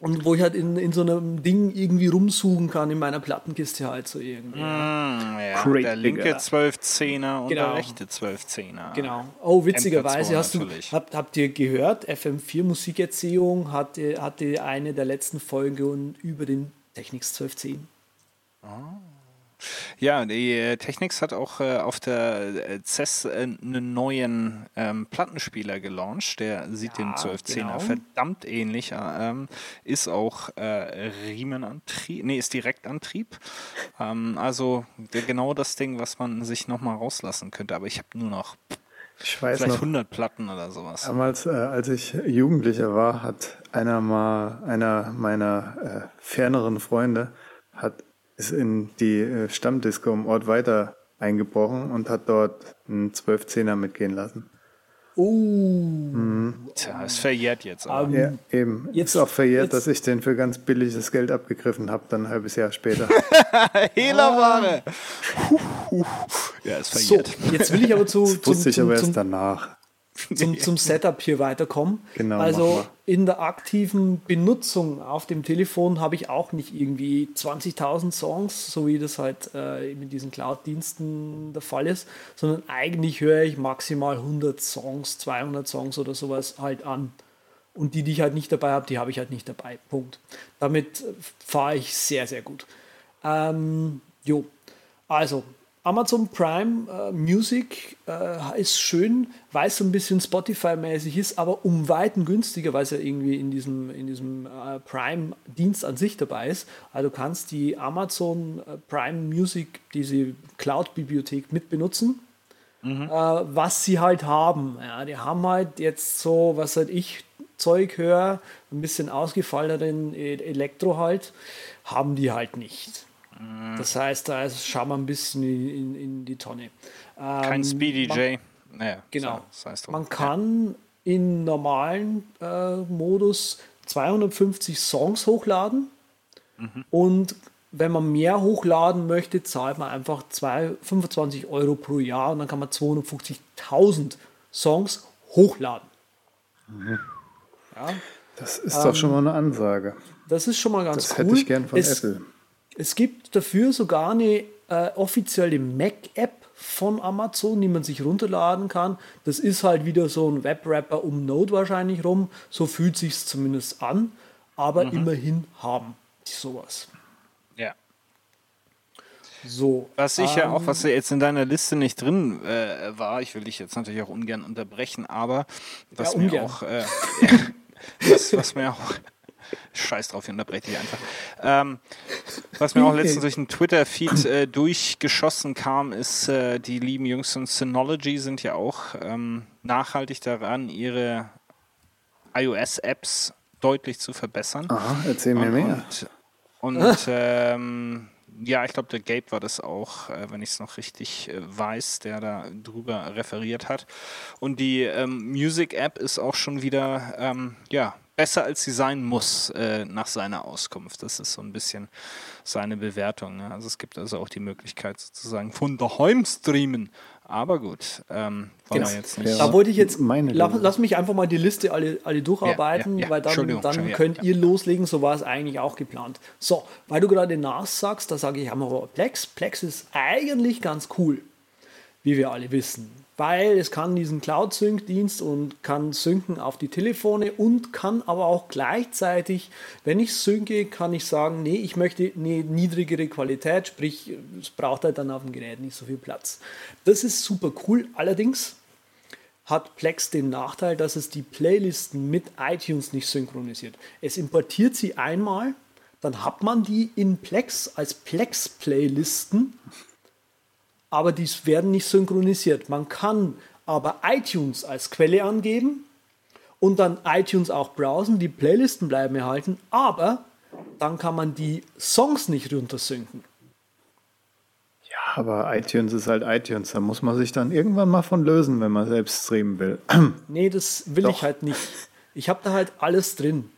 Und wo ich halt in, in so einem Ding irgendwie rumsuchen kann in meiner Plattenkiste halt so irgendwie. Mm, ja. Great der linke 12-10er und genau. der rechte 12-10er. Genau. Oh, witzigerweise hast du, habt, habt ihr gehört, FM4 Musikerziehung hatte, hatte eine der letzten Folgen über den Technics 1210. Oh. Ja, die äh, Technics hat auch äh, auf der äh, CES äh, einen neuen ähm, Plattenspieler gelauncht. Der sieht ja, dem 1210er genau. verdammt ähnlich. Äh, ähm, ist auch äh, Riemenantrieb, nee, ist Direktantrieb. Ähm, also genau das Ding, was man sich nochmal rauslassen könnte. Aber ich habe nur noch ich weiß vielleicht noch, 100 Platten oder sowas. Damals, als ich Jugendlicher war, hat einer mal, einer meiner ferneren Freunde, hat ist in die äh, Stammdisco im Ort weiter eingebrochen und hat dort einen 12-10er mitgehen lassen. Oh. Mhm. Tja, ist verjährt jetzt. Aber. Um, ja, eben. Jetzt ist auch verjährt, jetzt. dass ich den für ganz billiges Geld abgegriffen habe, dann ein halbes Jahr später. [LAUGHS] Hehlerware! ja, ist verjährt. So, jetzt will ich aber zu. Das wusste zum, ich aber erst danach [LAUGHS] zum, zum Setup hier weiterkommen. Genau, also in der aktiven Benutzung auf dem Telefon habe ich auch nicht irgendwie 20.000 Songs, so wie das halt äh, mit diesen Cloud-Diensten der Fall ist, sondern eigentlich höre ich maximal 100 Songs, 200 Songs oder sowas halt an. Und die, die ich halt nicht dabei habe, die habe ich halt nicht dabei. Punkt. Damit fahre ich sehr, sehr gut. Ähm, jo, also Amazon Prime äh, Music äh, ist schön, weil es so ein bisschen Spotify-mäßig ist, aber um Weiten günstiger, weil es ja irgendwie in diesem, in diesem äh, Prime-Dienst an sich dabei ist. Also du kannst die Amazon äh, Prime Music, diese Cloud-Bibliothek mit benutzen. Mhm. Äh, was sie halt haben. Ja, die haben halt jetzt so, was halt ich Zeug höre, ein bisschen ausgefalleneren e-, Elektro halt, haben die halt nicht. Mhm. Das heißt, da schauen wir ein bisschen in, in, in die Tonne. Kein ähm, Speedy J. Naja, genau. Das heißt man kann ja. in normalen äh, Modus 250 Songs hochladen mhm. und wenn man mehr hochladen möchte, zahlt man einfach zwei, 25 Euro pro Jahr und dann kann man 250.000 Songs hochladen. Mhm. Ja. Das ist ähm, doch schon mal eine Ansage. Das ist schon mal ganz das cool. Das hätte ich gern von es, Apple. Es gibt dafür sogar eine äh, offizielle Mac-App von Amazon, die man sich runterladen kann. Das ist halt wieder so ein Web-Rapper um Node wahrscheinlich rum. So fühlt sich zumindest an. Aber mhm. immerhin haben die sowas. Ja. So. Was ich ähm, ja auch, was ja jetzt in deiner Liste nicht drin äh, war, ich will dich jetzt natürlich auch ungern unterbrechen, aber was ja, mir auch, äh, [LAUGHS] was, was mir auch Scheiß drauf, ich unterbreche dich einfach. Ähm, was mir auch letztens durch den Twitter-Feed äh, durchgeschossen kam, ist, äh, die lieben Jungs von Synology sind ja auch ähm, nachhaltig daran, ihre iOS-Apps deutlich zu verbessern. Aha, erzähl mir und, mehr. Und, und [LAUGHS] ähm, ja, ich glaube, der Gabe war das auch, äh, wenn ich es noch richtig äh, weiß, der da drüber referiert hat. Und die ähm, Music-App ist auch schon wieder, ähm, ja, besser als sie sein muss äh, nach seiner Auskunft. Das ist so ein bisschen seine Bewertung. Ne? Also es gibt also auch die Möglichkeit sozusagen von daheim streamen. Aber gut, ähm, wollen genau. wir jetzt nicht. Da wollte ich jetzt, meine lass, lass, mich einfach mal die Liste alle, alle durcharbeiten, ja, ja, ja. weil dann, dann könnt ihr loslegen, so war es eigentlich auch geplant. So, weil du gerade NAS sagst, da sage ich einmal Plex. Plex ist eigentlich ganz cool, wie wir alle wissen weil es kann diesen Cloud-Sync-Dienst und kann synken auf die Telefone und kann aber auch gleichzeitig, wenn ich synke, kann ich sagen, nee, ich möchte eine niedrigere Qualität, sprich, es braucht halt dann auf dem Gerät nicht so viel Platz. Das ist super cool. Allerdings hat Plex den Nachteil, dass es die Playlisten mit iTunes nicht synchronisiert. Es importiert sie einmal, dann hat man die in Plex als Plex-Playlisten aber die werden nicht synchronisiert. Man kann aber iTunes als Quelle angeben und dann iTunes auch browsen, die Playlisten bleiben erhalten, aber dann kann man die Songs nicht runtersynken. Ja, aber iTunes ist halt iTunes, da muss man sich dann irgendwann mal von lösen, wenn man selbst streamen will. [CLEARS THROAT] Nee, das will Doch. ich halt nicht. Ich habe da halt alles drin.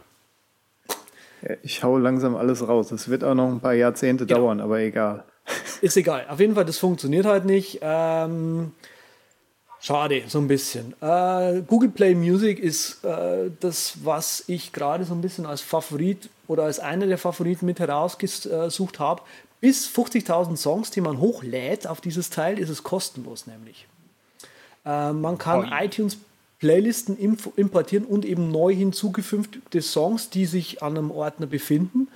Ich hau langsam alles raus. Es wird auch noch ein paar Jahrzehnte genau. dauern, aber egal. Ist egal. Auf jeden Fall, das funktioniert halt nicht. Ähm, schade, so ein bisschen. Äh, Google Play Music ist äh, das, was ich gerade so ein bisschen als Favorit oder als einer der Favoriten mit herausgesucht habe. Bis 50.000 Songs, die man hochlädt auf dieses Teil, ist es kostenlos nämlich. Äh, man kann oh. iTunes Playlisten importieren und eben neu hinzugefügte Songs, die sich an einem Ordner befinden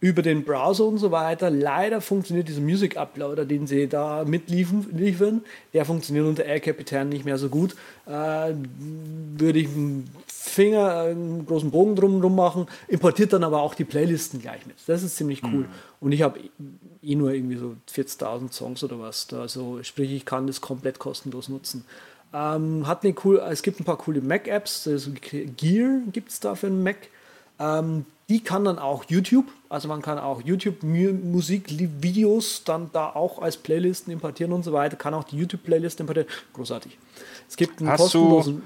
über den Browser und so weiter. Leider funktioniert dieser Music Uploader, den sie da mitliefern, der funktioniert unter Air Capitan nicht mehr so gut. Äh, würde ich einen Finger, einen großen Bogen drum, drum machen, importiert dann aber auch die Playlisten gleich mit. Das ist ziemlich cool. Mhm. Und ich habe eh nur irgendwie so 40.000 Songs oder was. Also sprich, ich kann das komplett kostenlos nutzen. Ähm, hat eine cool, es gibt ein paar coole Mac-Apps, Gear gibt es da für einen Mac. Ähm, die kann dann auch YouTube, also man kann auch YouTube Musikvideos dann da auch als Playlisten importieren und so weiter, kann auch die YouTube Playlist importieren. Großartig. Es gibt einen Hast kostenlosen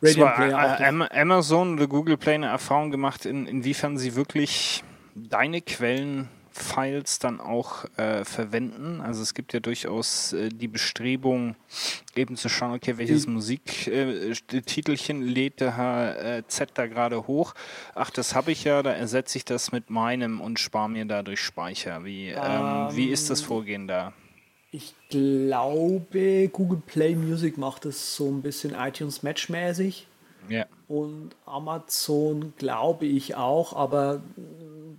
Radiant Player. Äh, Amazon oder Google Play eine Erfahrung gemacht, in, inwiefern sie wirklich deine Quellen Files dann auch äh, verwenden. Also es gibt ja durchaus äh, die Bestrebung, eben zu schauen, okay, welches die, Musiktitelchen äh, lädt der HZ da gerade hoch. Ach, das habe ich ja, da ersetze ich das mit meinem und spare mir dadurch Speicher. Wie, ähm, ähm, wie ist das ähm, Vorgehen da? Ich glaube, Google Play Music macht das so ein bisschen iTunes Match-mäßig. Ja. Und Amazon glaube ich auch, aber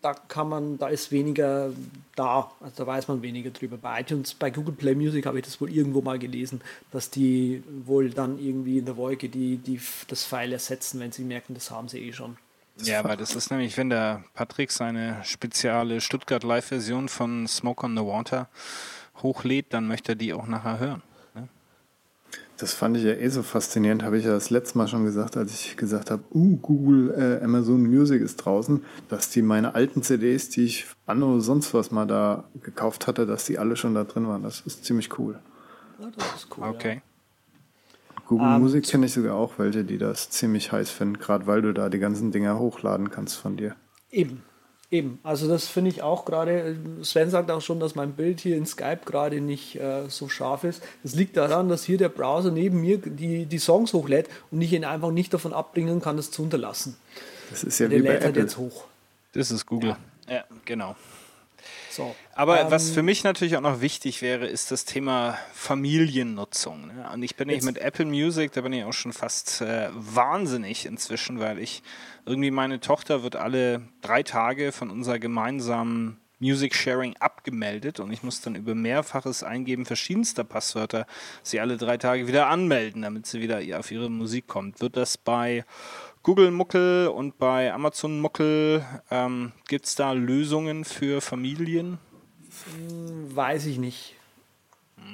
da kann man, da ist weniger da. Also da weiß man weniger drüber. Bei iTunes, bei Google Play Music habe ich das wohl irgendwo mal gelesen, dass die wohl dann irgendwie in der Wolke die, die, das File ersetzen, wenn sie merken, das haben sie eh schon. Ja, weil das ist nämlich, wenn der Patrick seine spezielle Stuttgart Live-Version von Smoke on the Water hochlädt, dann möchte er die auch nachher hören. Das fand ich ja eh so faszinierend, habe ich ja das letzte Mal schon gesagt, als ich gesagt habe, uh, Google äh, Amazon Music ist draußen, dass die meine alten CDs, die ich anno sonst was mal da gekauft hatte, dass die alle schon da drin waren. Das ist ziemlich cool. Ja, das ist cool. Okay. Ja. Google Ähm, Musik kenne ich sogar auch welche, die das ziemlich heiß finden, gerade weil du da die ganzen Dinger hochladen kannst von dir. Eben, eben. Also das finde ich auch gerade, Sven sagt auch schon, dass mein Bild hier in Skype gerade nicht äh, so scharf ist. Das liegt daran, dass hier der Browser neben mir die, die Songs hochlädt und ich ihn einfach nicht davon abbringen kann, es zu unterlassen. Das ist ja Der wie bei lädt halt Apple. jetzt hoch. Das ist Google. Ja, genau. So. Aber Ähm, was für mich natürlich auch noch wichtig wäre, ist das Thema Familiennutzung. Ne? Und ich bin nicht mit Apple Music, da bin ich auch schon fast äh, wahnsinnig inzwischen, weil ich irgendwie meine Tochter wird alle drei Tage von unserer gemeinsamen Music Sharing abgemeldet und ich muss dann über mehrfaches Eingeben verschiedenster Passwörter sie alle drei Tage wieder anmelden, damit sie wieder auf ihre Musik kommt. Wird das bei Google Muckel und bei Amazon Muckel, ähm, gibt es da Lösungen für Familien? Weiß ich nicht.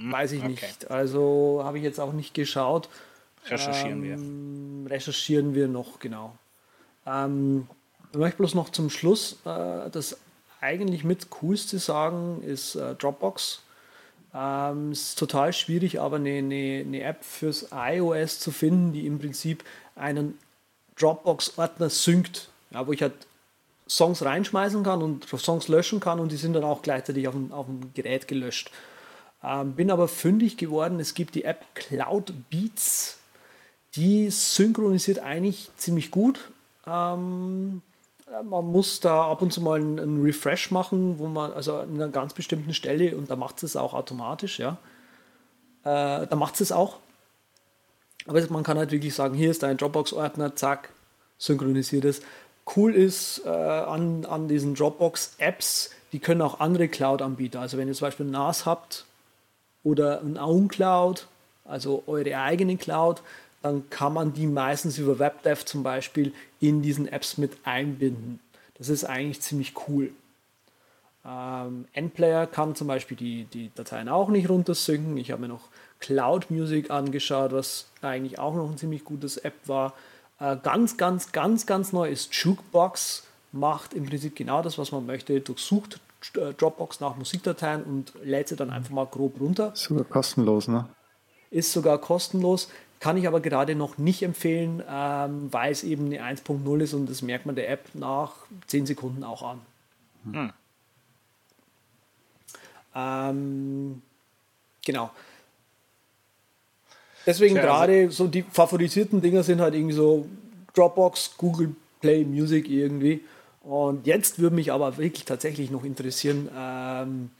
Weiß ich okay. nicht. Also habe ich jetzt auch nicht geschaut. Recherchieren wir. ähm, Recherchieren wir noch, genau. Ähm, ich möchte bloß noch zum Schluss äh, das eigentlich mit coolste sagen, ist äh, Dropbox. Ähm, es ist total schwierig, aber eine, eine, eine App fürs iOS zu finden, die im Prinzip einen Dropbox-Ordner synkt, ja, wo ich halt Songs reinschmeißen kann und Songs löschen kann und die sind dann auch gleichzeitig auf dem, auf dem Gerät gelöscht. Ähm, bin aber fündig geworden, es gibt die App Cloud Beats, die synchronisiert eigentlich ziemlich gut. Ähm, man muss da ab und zu mal einen, Refresh machen, wo man, also an einer ganz bestimmten Stelle, und da macht es auch automatisch, ja. Äh, da macht es auch. Aber man kann halt wirklich sagen, hier ist dein Dropbox-Ordner, zack, synchronisiert es. Cool ist äh, an, an diesen Dropbox-Apps, die können auch andere Cloud-Anbieter. Also wenn ihr zum Beispiel NAS habt oder ein OwnCloud, also eure eigene Cloud, dann kann man die meistens über WebDev zum Beispiel in diesen Apps mit einbinden. Das ist eigentlich ziemlich cool. Ähm, Endplayer kann zum Beispiel die, die Dateien auch nicht runtersynken. Ich habe mir noch Cloud Music angeschaut, was eigentlich auch noch ein ziemlich gutes App war. Äh, ganz, ganz, ganz, ganz neu ist Jukebox. Macht im Prinzip genau das, was man möchte. Durchsucht äh, Dropbox nach Musikdateien und lädt sie dann einfach mal grob runter. Ist sogar kostenlos, ne? Ist sogar kostenlos. Kann ich aber gerade noch nicht empfehlen, ähm, weil es eben eine 1.0 ist und das merkt man der App nach 10 Sekunden auch an. Hm. Ähm, genau. Deswegen Tja, also- gerade so die favorisierten Dinger sind halt irgendwie so Dropbox, Google Play Music irgendwie. Und jetzt würde mich aber wirklich tatsächlich noch interessieren, ähm,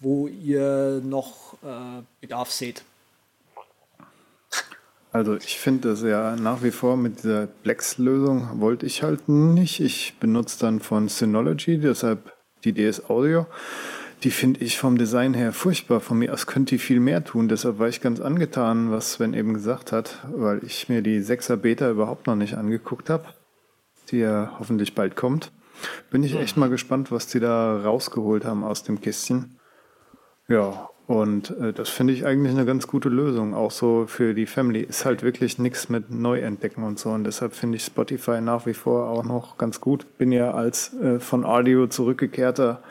wo ihr noch äh, Bedarf seht. Also ich finde das ja nach wie vor mit dieser Plex-Lösung wollte ich halt nicht. Ich benutze dann von Synology, deshalb die DS Audio. Die finde ich vom Design her furchtbar. Von mir aus könnte die viel mehr tun. Deshalb war ich ganz angetan, was Sven eben gesagt hat, weil ich mir die 6er Beta überhaupt noch nicht angeguckt habe, die ja hoffentlich bald kommt. Bin ich echt mal gespannt, was die da rausgeholt haben aus dem Kistchen. Ja, und äh, das finde ich eigentlich eine ganz gute Lösung, auch so für die Family. Ist halt wirklich nichts mit Neuentdecken und so. Und deshalb finde ich Spotify nach wie vor auch noch ganz gut. Bin ja als äh, von Audio zurückgekehrter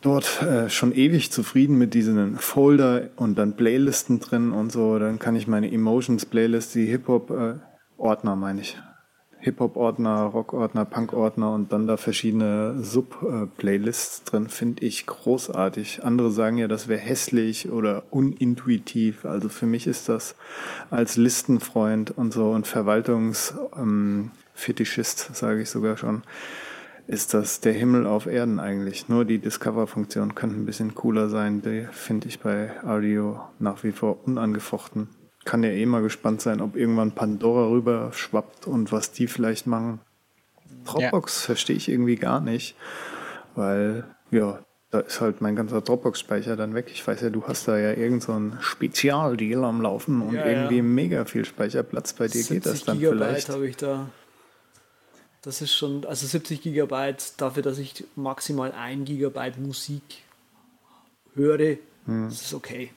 dort äh, schon ewig zufrieden mit diesen Folder und dann Playlisten drin und so. Dann kann ich meine Emotions-Playlist, die Hip-Hop-Ordner meine ich. Hip-Hop-Ordner, Rock-Ordner, Punk-Ordner und dann da verschiedene Sub-Playlists drin, finde ich großartig. Andere sagen ja, das wäre hässlich oder unintuitiv. Also für mich ist das als Listenfreund und so und Verwaltungsfetischist, sage ich sogar schon, ist das der Himmel auf Erden eigentlich. Nur die Discover-Funktion könnte ein bisschen cooler sein. Die finde ich bei Audio nach wie vor unangefochten. Kann ja eh mal gespannt sein, ob irgendwann Pandora rüber schwappt und was die vielleicht machen. Dropbox verstehe ich irgendwie gar nicht, weil ja, da ist halt mein ganzer Dropbox-Speicher dann weg. Ich weiß ja, du hast da ja irgend so Spezialdeal am Laufen und Ja, irgendwie ja. mega viel Speicherplatz. Bei dir geht das dann Gigabyte vielleicht. habe ich da. Das ist schon, also 70 Gigabyte dafür, dass ich maximal 1 Gigabyte Musik höre, Hm. das ist okay.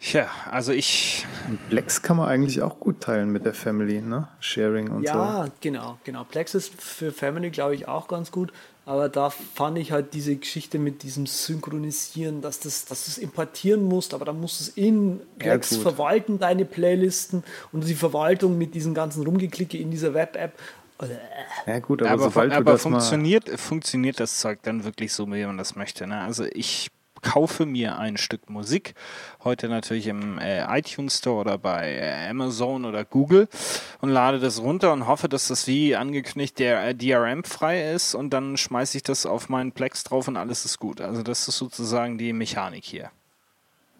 Tja, also ich, Plex kann man eigentlich auch gut teilen mit der Family, ne? Sharing und so. Ja, genau, genau. Plex ist für Family, glaube ich, auch ganz gut. Aber da fand ich halt diese Geschichte mit diesem Synchronisieren, dass, das, dass du es importieren musst, aber dann musst du es in Ja, Plex gut. verwalten, deine Playlisten und die Verwaltung mit diesen ganzen Rumgeklicke in dieser Web-App. Ja gut, aber, aber, sobald aber das mal... funktioniert, funktioniert das Zeug dann wirklich so, wie man das möchte. Ne? Also ich kaufe mir ein Stück Musik, heute natürlich im äh, iTunes Store oder bei äh, Amazon oder Google und lade das runter und hoffe, dass das wie angekündigt der äh, DRM-frei ist und dann schmeiße ich das auf meinen Plex drauf und alles ist gut. Also das ist sozusagen die Mechanik hier.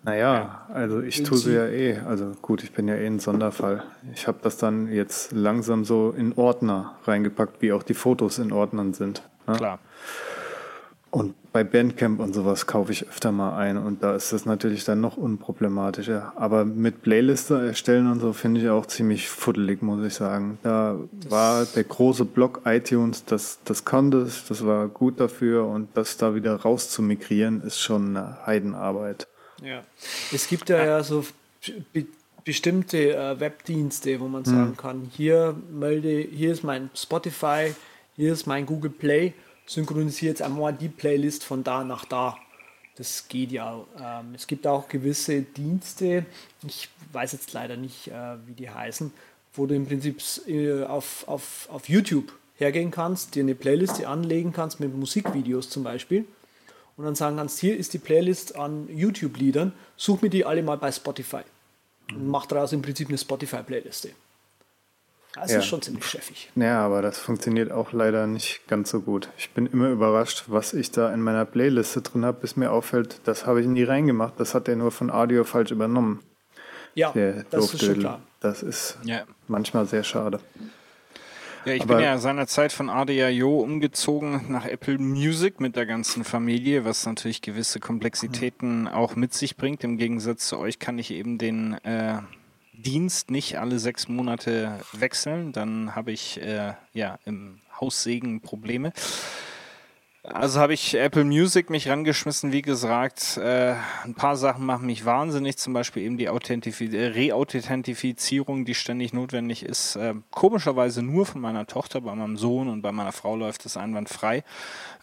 Naja, also ich tue sie ja eh. Also gut, ich bin ja eh ein Sonderfall. Ich habe das dann jetzt langsam so in Ordner reingepackt, wie auch die Fotos in Ordnern sind. Ne? Klar. Und bei Bandcamp und sowas kaufe ich öfter mal ein und da ist das natürlich dann noch unproblematischer. Aber mit Playliste erstellen und so finde ich auch ziemlich fuddelig, muss ich sagen. Da war der große Block iTunes, das, das konnte es, das war gut dafür und das da wieder raus zu migrieren, ist schon eine Heidenarbeit. Ja. Es gibt ja, ja so be bestimmte äh, Webdienste, wo man sagen kann, hier melde, hier ist mein Spotify, hier ist mein Google Play, synchronisiere jetzt einmal die Playlist von da nach da. Das geht ja. Ähm, es gibt auch gewisse Dienste, ich weiß jetzt leider nicht, äh, wie die heißen, wo du im Prinzip äh, auf, auf, auf YouTube hergehen kannst, dir eine Playliste anlegen kannst mit Musikvideos zum Beispiel und dann sagen kannst, hier ist die Playlist an YouTube-Liedern, such mir die alle mal bei Spotify. Und mach daraus im Prinzip eine Spotify-Playliste. Das Ja. ist schon ziemlich chefig. Ja, aber das funktioniert auch leider nicht ganz so gut. Ich bin immer überrascht, was ich da in meiner Playliste drin habe, bis mir auffällt, das habe ich nie reingemacht. Das hat er nur von Audio falsch übernommen. Ja, Der das ist schon klar. Das ist Ja. manchmal sehr schade. Ja, ich Aber- bin ja seinerzeit von ADIO umgezogen nach Apple Music mit der ganzen Familie, was natürlich gewisse Komplexitäten auch mit sich bringt. Im Gegensatz zu euch kann ich eben den äh, Dienst nicht alle sechs Monate wechseln. Dann habe ich äh, ja im Haussegen Probleme. Also habe ich Apple Music mich rangeschmissen, wie gesagt. Äh, ein paar Sachen machen mich wahnsinnig, zum Beispiel eben die äh, Reauthentifizierung, die ständig notwendig ist. Äh, komischerweise nur von meiner Tochter, bei meinem Sohn und bei meiner Frau läuft das einwandfrei.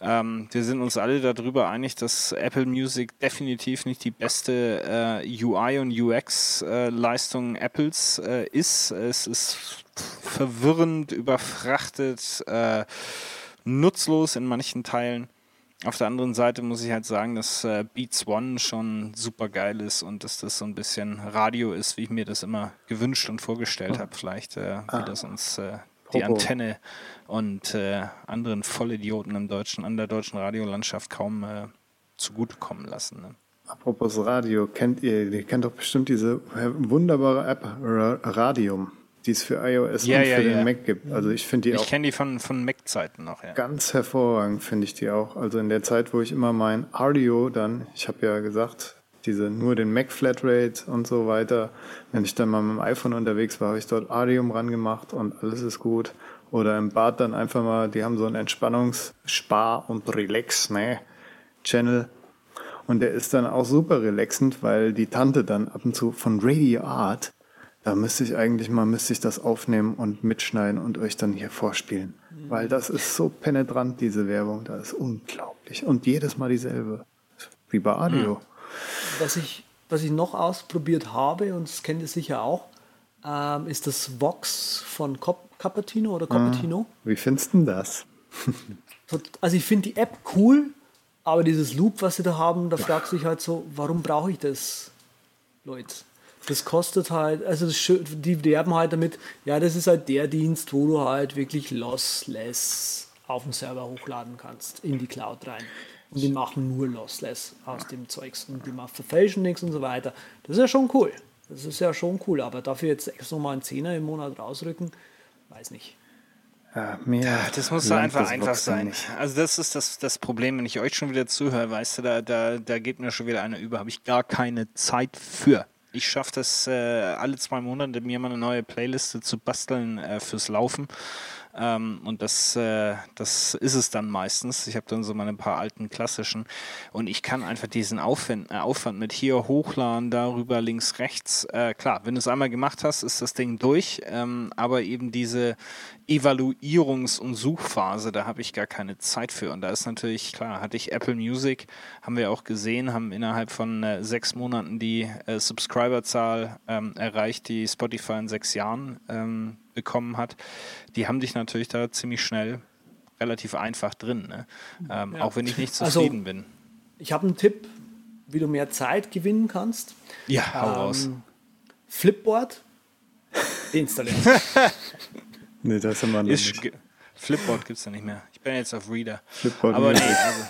Ähm, wir sind uns alle darüber einig, dass Apple Music definitiv nicht die beste äh, UI und UX-Leistung Apples äh, ist. Es ist verwirrend, überfrachtet. Äh, nutzlos in manchen Teilen. Auf der anderen Seite muss ich halt sagen, dass äh, Beats One schon super geil ist und dass das so ein bisschen Radio ist, wie ich mir das immer gewünscht und vorgestellt habe. Vielleicht, äh, wie das uns äh, die. Antenne und äh, anderen Vollidioten im deutschen, an der deutschen Radiolandschaft kaum äh, zugutekommen lassen. Ne? Apropos Radio, kennt ihr, ihr kennt doch bestimmt diese wunderbare App Ra Radium, die es für iOS Ja, und ja, für ja. den Mac gibt. Also ich finde die Ich auch kenne die von, von Mac-Zeiten noch, ja. ganz hervorragend, finde ich die auch. Also in der Zeit, wo ich immer mein Audio dann, ich habe ja gesagt, diese nur den Mac Flatrate und so weiter, wenn ich dann mal mit dem iPhone unterwegs war, habe ich dort Audium rangemacht und alles ist gut. Oder im Bad dann einfach mal, die haben so einen Entspannungs-, Spar- und Relax, ne, Channel. Und der ist dann auch super relaxend, weil die Tante dann ab und zu von Radio Art, da müsste ich eigentlich mal, müsste ich das aufnehmen und mitschneiden und euch dann hier vorspielen. Weil das ist so penetrant, diese Werbung, das ist unglaublich. Und jedes Mal dieselbe. Wie bei Audio. Was ich, was ich noch ausprobiert habe, und das kennt ihr sicher auch, ähm, ist das Vox von Cop Cappuccino oder Cappuccino. Wie findest du denn das? Also ich finde die App cool, aber dieses Loop, was sie da haben, da fragst du dich halt so, warum brauche ich das, Leute? Das kostet halt, also das, die werben halt damit, ja, das ist halt der Dienst, wo du halt wirklich lossless auf den Server hochladen kannst, in die Cloud rein. Und die machen nur lossless aus dem Zeugs und die machen Verfälschen nichts und so weiter. Das ist ja schon cool. Das ist ja schon cool, aber dafür jetzt extra mal einen Zehner im Monat rausrücken, weiß nicht. Ja, mehr das muss langt einfach einfach sein. nicht. Also das ist das, das Problem, wenn ich euch schon wieder zuhöre, weißt du, da, da, da geht mir schon wieder einer über, habe ich gar keine Zeit für. Ich schaffe das äh, alle zwei Monate, mir mal eine neue Playliste zu basteln äh, fürs Laufen. Ähm, und das, äh, das ist es dann meistens. Ich habe dann so meine paar alten klassischen und ich kann einfach diesen Aufwand, äh, Aufwand mit hier hochladen, darüber links, rechts. Äh, klar, wenn du es einmal gemacht hast, ist das Ding durch. Ähm, aber eben diese Evaluierungs- und Suchphase, da habe ich gar keine Zeit für. Und da ist natürlich, klar, hatte ich Apple Music, haben wir auch gesehen, haben innerhalb von äh, sechs Monaten die äh, Subscriberzahl ähm, erreicht, die Spotify in sechs Jahren ähm, bekommen hat. Die haben dich natürlich da ziemlich schnell relativ einfach drin, ne? ähm, Ja. auch wenn ich nicht Also- zufrieden bin. Ich habe einen Tipp, wie du mehr Zeit gewinnen kannst. Ja, hau raus. Ähm, Flipboard [LAUGHS] installieren. [LAUGHS] Nee, das haben wir noch Ist, nicht. Flipboard gibt es ja nicht mehr. Ich bin jetzt auf Reader. Flipboard Aber nee, Music. also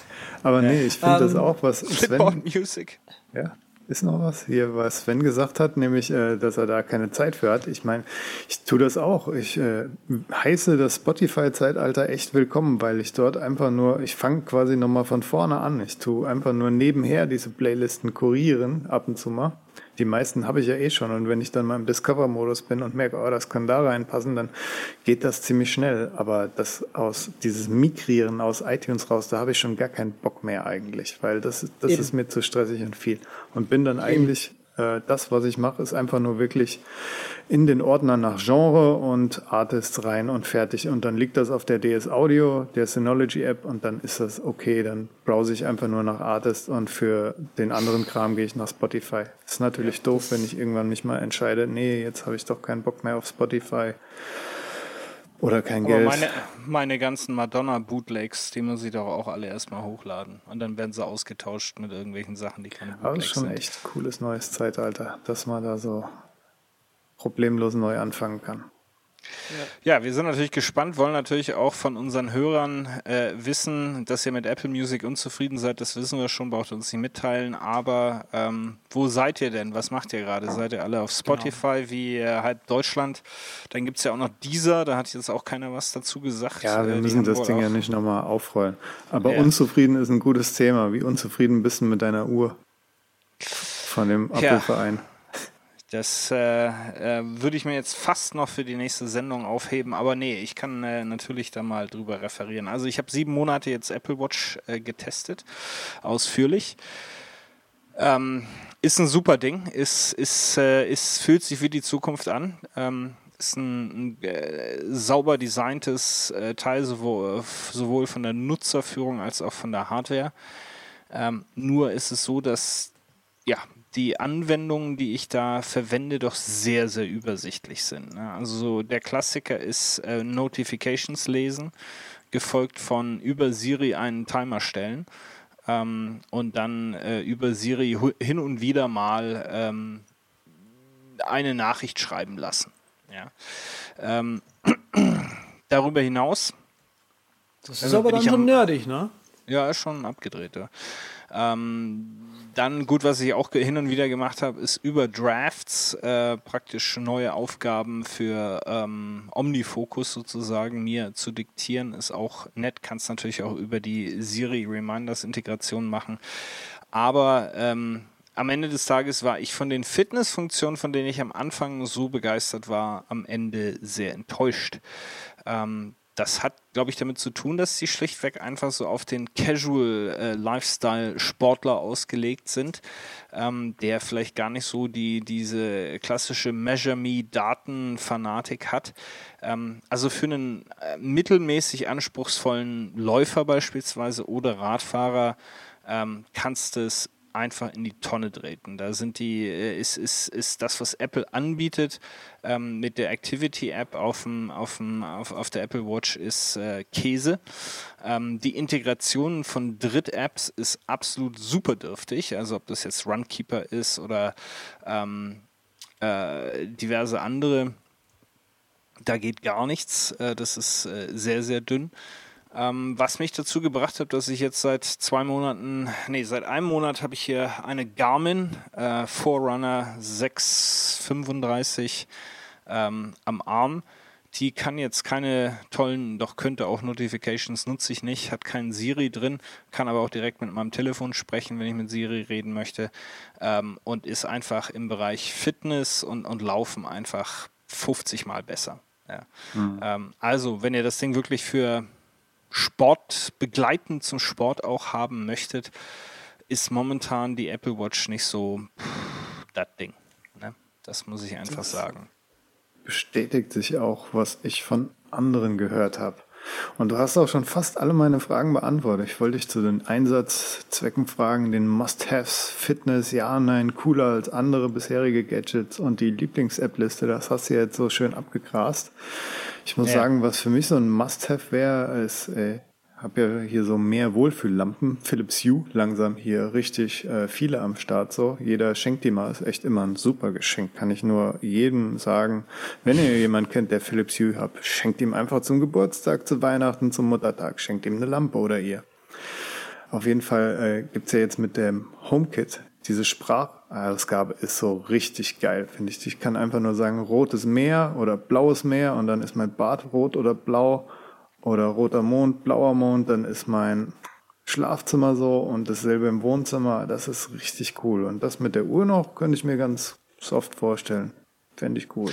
Aber nee, ich finde das Ähm, auch, was Sven, Flipboard Music. Ja, ist noch was hier, was Sven gesagt hat, nämlich, äh, dass er da keine Zeit für hat. Ich meine, ich tue das auch. Ich äh, heiße das Spotify-Zeitalter echt willkommen, weil ich dort einfach nur, ich fange quasi nochmal von vorne an. Ich tue einfach nur nebenher diese Playlisten kurieren, ab und zu mal. Die meisten habe ich ja eh schon und wenn ich dann mal im Discover-Modus bin und merke, oh, das kann da reinpassen, dann geht das ziemlich schnell. Aber das aus dieses Migrieren aus iTunes raus, da habe ich schon gar keinen Bock mehr eigentlich, weil das, das Eben. ist mir zu stressig und viel. Und bin dann eigentlich, äh, das, was ich mache, ist einfach nur wirklich in den Ordner nach Genre und Artist rein und fertig. Und dann liegt das auf der DS Audio, der Synology App und dann ist das okay. Dann browse ich einfach nur nach Artist und für den anderen Kram gehe ich nach Spotify. Ist natürlich doof, wenn ich irgendwann mich mal entscheide, nee, jetzt habe ich doch keinen Bock mehr auf Spotify. Oder kein Aber Geld. meine, meine ganzen Madonna-Bootlegs, die muss ich doch auch alle erstmal hochladen. Und dann werden sie ausgetauscht mit irgendwelchen Sachen, die keine Aber Bootlegs ist schon sind. echt cooles neues Zeitalter, dass man da so problemlos neu anfangen kann. Ja, wir sind natürlich gespannt, wollen natürlich auch von unseren Hörern äh, wissen, dass ihr mit Apple Music unzufrieden seid. Das wissen wir schon, braucht ihr uns nicht mitteilen. Aber ähm, wo seid ihr denn? Was macht ihr gerade? Seid ihr alle auf Spotify wie äh, halb Deutschland? Dann gibt es ja auch noch dieser, da hat jetzt auch keiner was dazu gesagt. Ja, wir Äh, müssen das Ding ja nicht nochmal aufrollen. Aber Ja. unzufrieden ist ein gutes Thema. Wie unzufrieden bist du mit deiner Uhr? Von dem Ja. Das äh, äh, würde ich mir jetzt fast noch für die nächste Sendung aufheben, aber nee, ich kann äh, natürlich da mal drüber referieren. Also ich habe sieben Monate jetzt Apple Watch äh, getestet, ausführlich. Ähm, ist ein super Ding, ist, ist, äh, ist, fühlt sich wie die Zukunft an. Ähm, ist ein, ein äh, sauber designtes Teil, sowohl, sowohl von der Nutzerführung als auch von der Hardware. Ähm, nur ist es so, dass ja, die Anwendungen, die ich da verwende, doch sehr, sehr übersichtlich sind. Ne? Also so der Klassiker ist äh, Notifications lesen, gefolgt von über Siri einen Timer stellen ähm, und dann äh, über Siri hin und wieder mal ähm, eine Nachricht schreiben lassen. Ja? Ähm, [CLEARS THROAT] darüber hinaus Das ist Also aber dann schon nerdig, ne? ja, ist schon abgedreht. Ja. Ähm, dann gut, was ich auch hin und wieder gemacht habe, ist über Drafts äh, praktisch neue Aufgaben für ähm, Omnifocus sozusagen mir zu diktieren. Ist auch nett, kannst natürlich auch über die Siri Reminders Integration machen. Aber ähm, am Ende des Tages war ich von den Fitnessfunktionen, von denen ich am Anfang so begeistert war, am Ende sehr enttäuscht. Ähm, das hat, glaube ich, damit zu tun, dass sie schlichtweg einfach so auf den Casual äh, ausgelegt sind, ähm, der vielleicht gar nicht so die diese klassische Measure Me Daten Fanatik hat. Ähm, also für einen äh, mittelmäßig anspruchsvollen Läufer beispielsweise oder Radfahrer ähm, kannst du es einfach in die Tonne treten. Da sind die, äh, ist, ist, ist das, was Apple anbietet ähm, mit der Activity-App auf, auf, auf der Apple Watch ist äh, Käse. Ähm, die Integration von Dritt-Apps ist absolut super dürftig. Also ob das jetzt Runkeeper ist oder ähm, äh, diverse andere, da geht gar nichts. Äh, das ist äh, sehr, sehr dünn. Ähm, was mich dazu gebracht hat, dass ich jetzt seit zwei Monaten, nee, seit einem Monat habe ich hier eine Garmin äh, Forerunner 635 ähm, am Arm, die kann jetzt keine tollen, doch könnte auch Notifications, nutze ich nicht, hat keinen Siri drin, kann aber auch direkt mit meinem Telefon sprechen, wenn ich mit Siri reden möchte ähm, und ist einfach im Bereich Fitness und, und Laufen einfach 50 Mal besser. Ja. Mhm. Also, wenn ihr das Ding wirklich für Sport begleitend zum Sport auch haben möchtet, ist momentan die Apple Watch nicht so das Ding. Ne? Das muss ich einfach das sagen. Bestätigt sich auch, was ich von anderen gehört habe. Und du hast auch schon fast alle meine Fragen beantwortet. Ich wollte dich zu den Einsatzzwecken fragen, den Must-Haves, Fitness, ja, nein, cooler als andere bisherige Gadgets und die Lieblings-App-Liste. Das hast du jetzt so schön abgegrast. Ich muss ja. sagen, was für mich so ein Must-Have wäre, ist, ey, habe ja hier so mehr Wohlfühllampen. Philips Hue langsam hier richtig äh, viele am Start so. Jeder schenkt die mal, ist echt immer ein super Geschenk. Kann ich nur jedem sagen, wenn ihr jemanden kennt, der Philips Hue habt, schenkt ihm einfach zum Geburtstag, zu Weihnachten, zum Muttertag, schenkt ihm eine Lampe oder ihr. Auf jeden Fall äh, gibt's ja jetzt mit dem HomeKit diese Sprachausgabe ist so richtig geil, finde ich. Ich kann einfach nur sagen, rotes Meer oder blaues Meer und dann ist mein Bad rot oder blau oder roter Mond, blauer Mond, dann ist mein Schlafzimmer so und dasselbe im Wohnzimmer. Das ist richtig cool. Und das mit der Uhr noch könnte ich mir ganz soft vorstellen. Fände ich cool.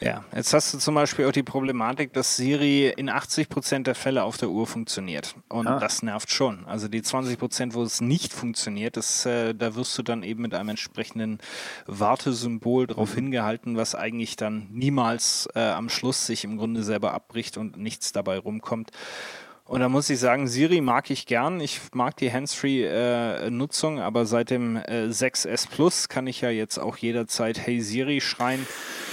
Ja, jetzt hast du zum Beispiel auch die Problematik, dass Siri in 80 Prozent der Fälle auf der Uhr funktioniert. Und ah. das nervt schon. Also die 20 Prozent, wo es nicht funktioniert, das, äh, da wirst du dann eben mit einem entsprechenden Wartesymbol darauf mhm. hingehalten, was eigentlich dann niemals äh, am Schluss sich im Grunde selber abbricht und nichts dabei rumkommt. Und da muss ich sagen, Siri mag ich gern. Ich mag die Handsfree-Nutzung, äh, aber seit dem äh, 6S Plus kann ich ja jetzt auch jederzeit Hey Siri schreien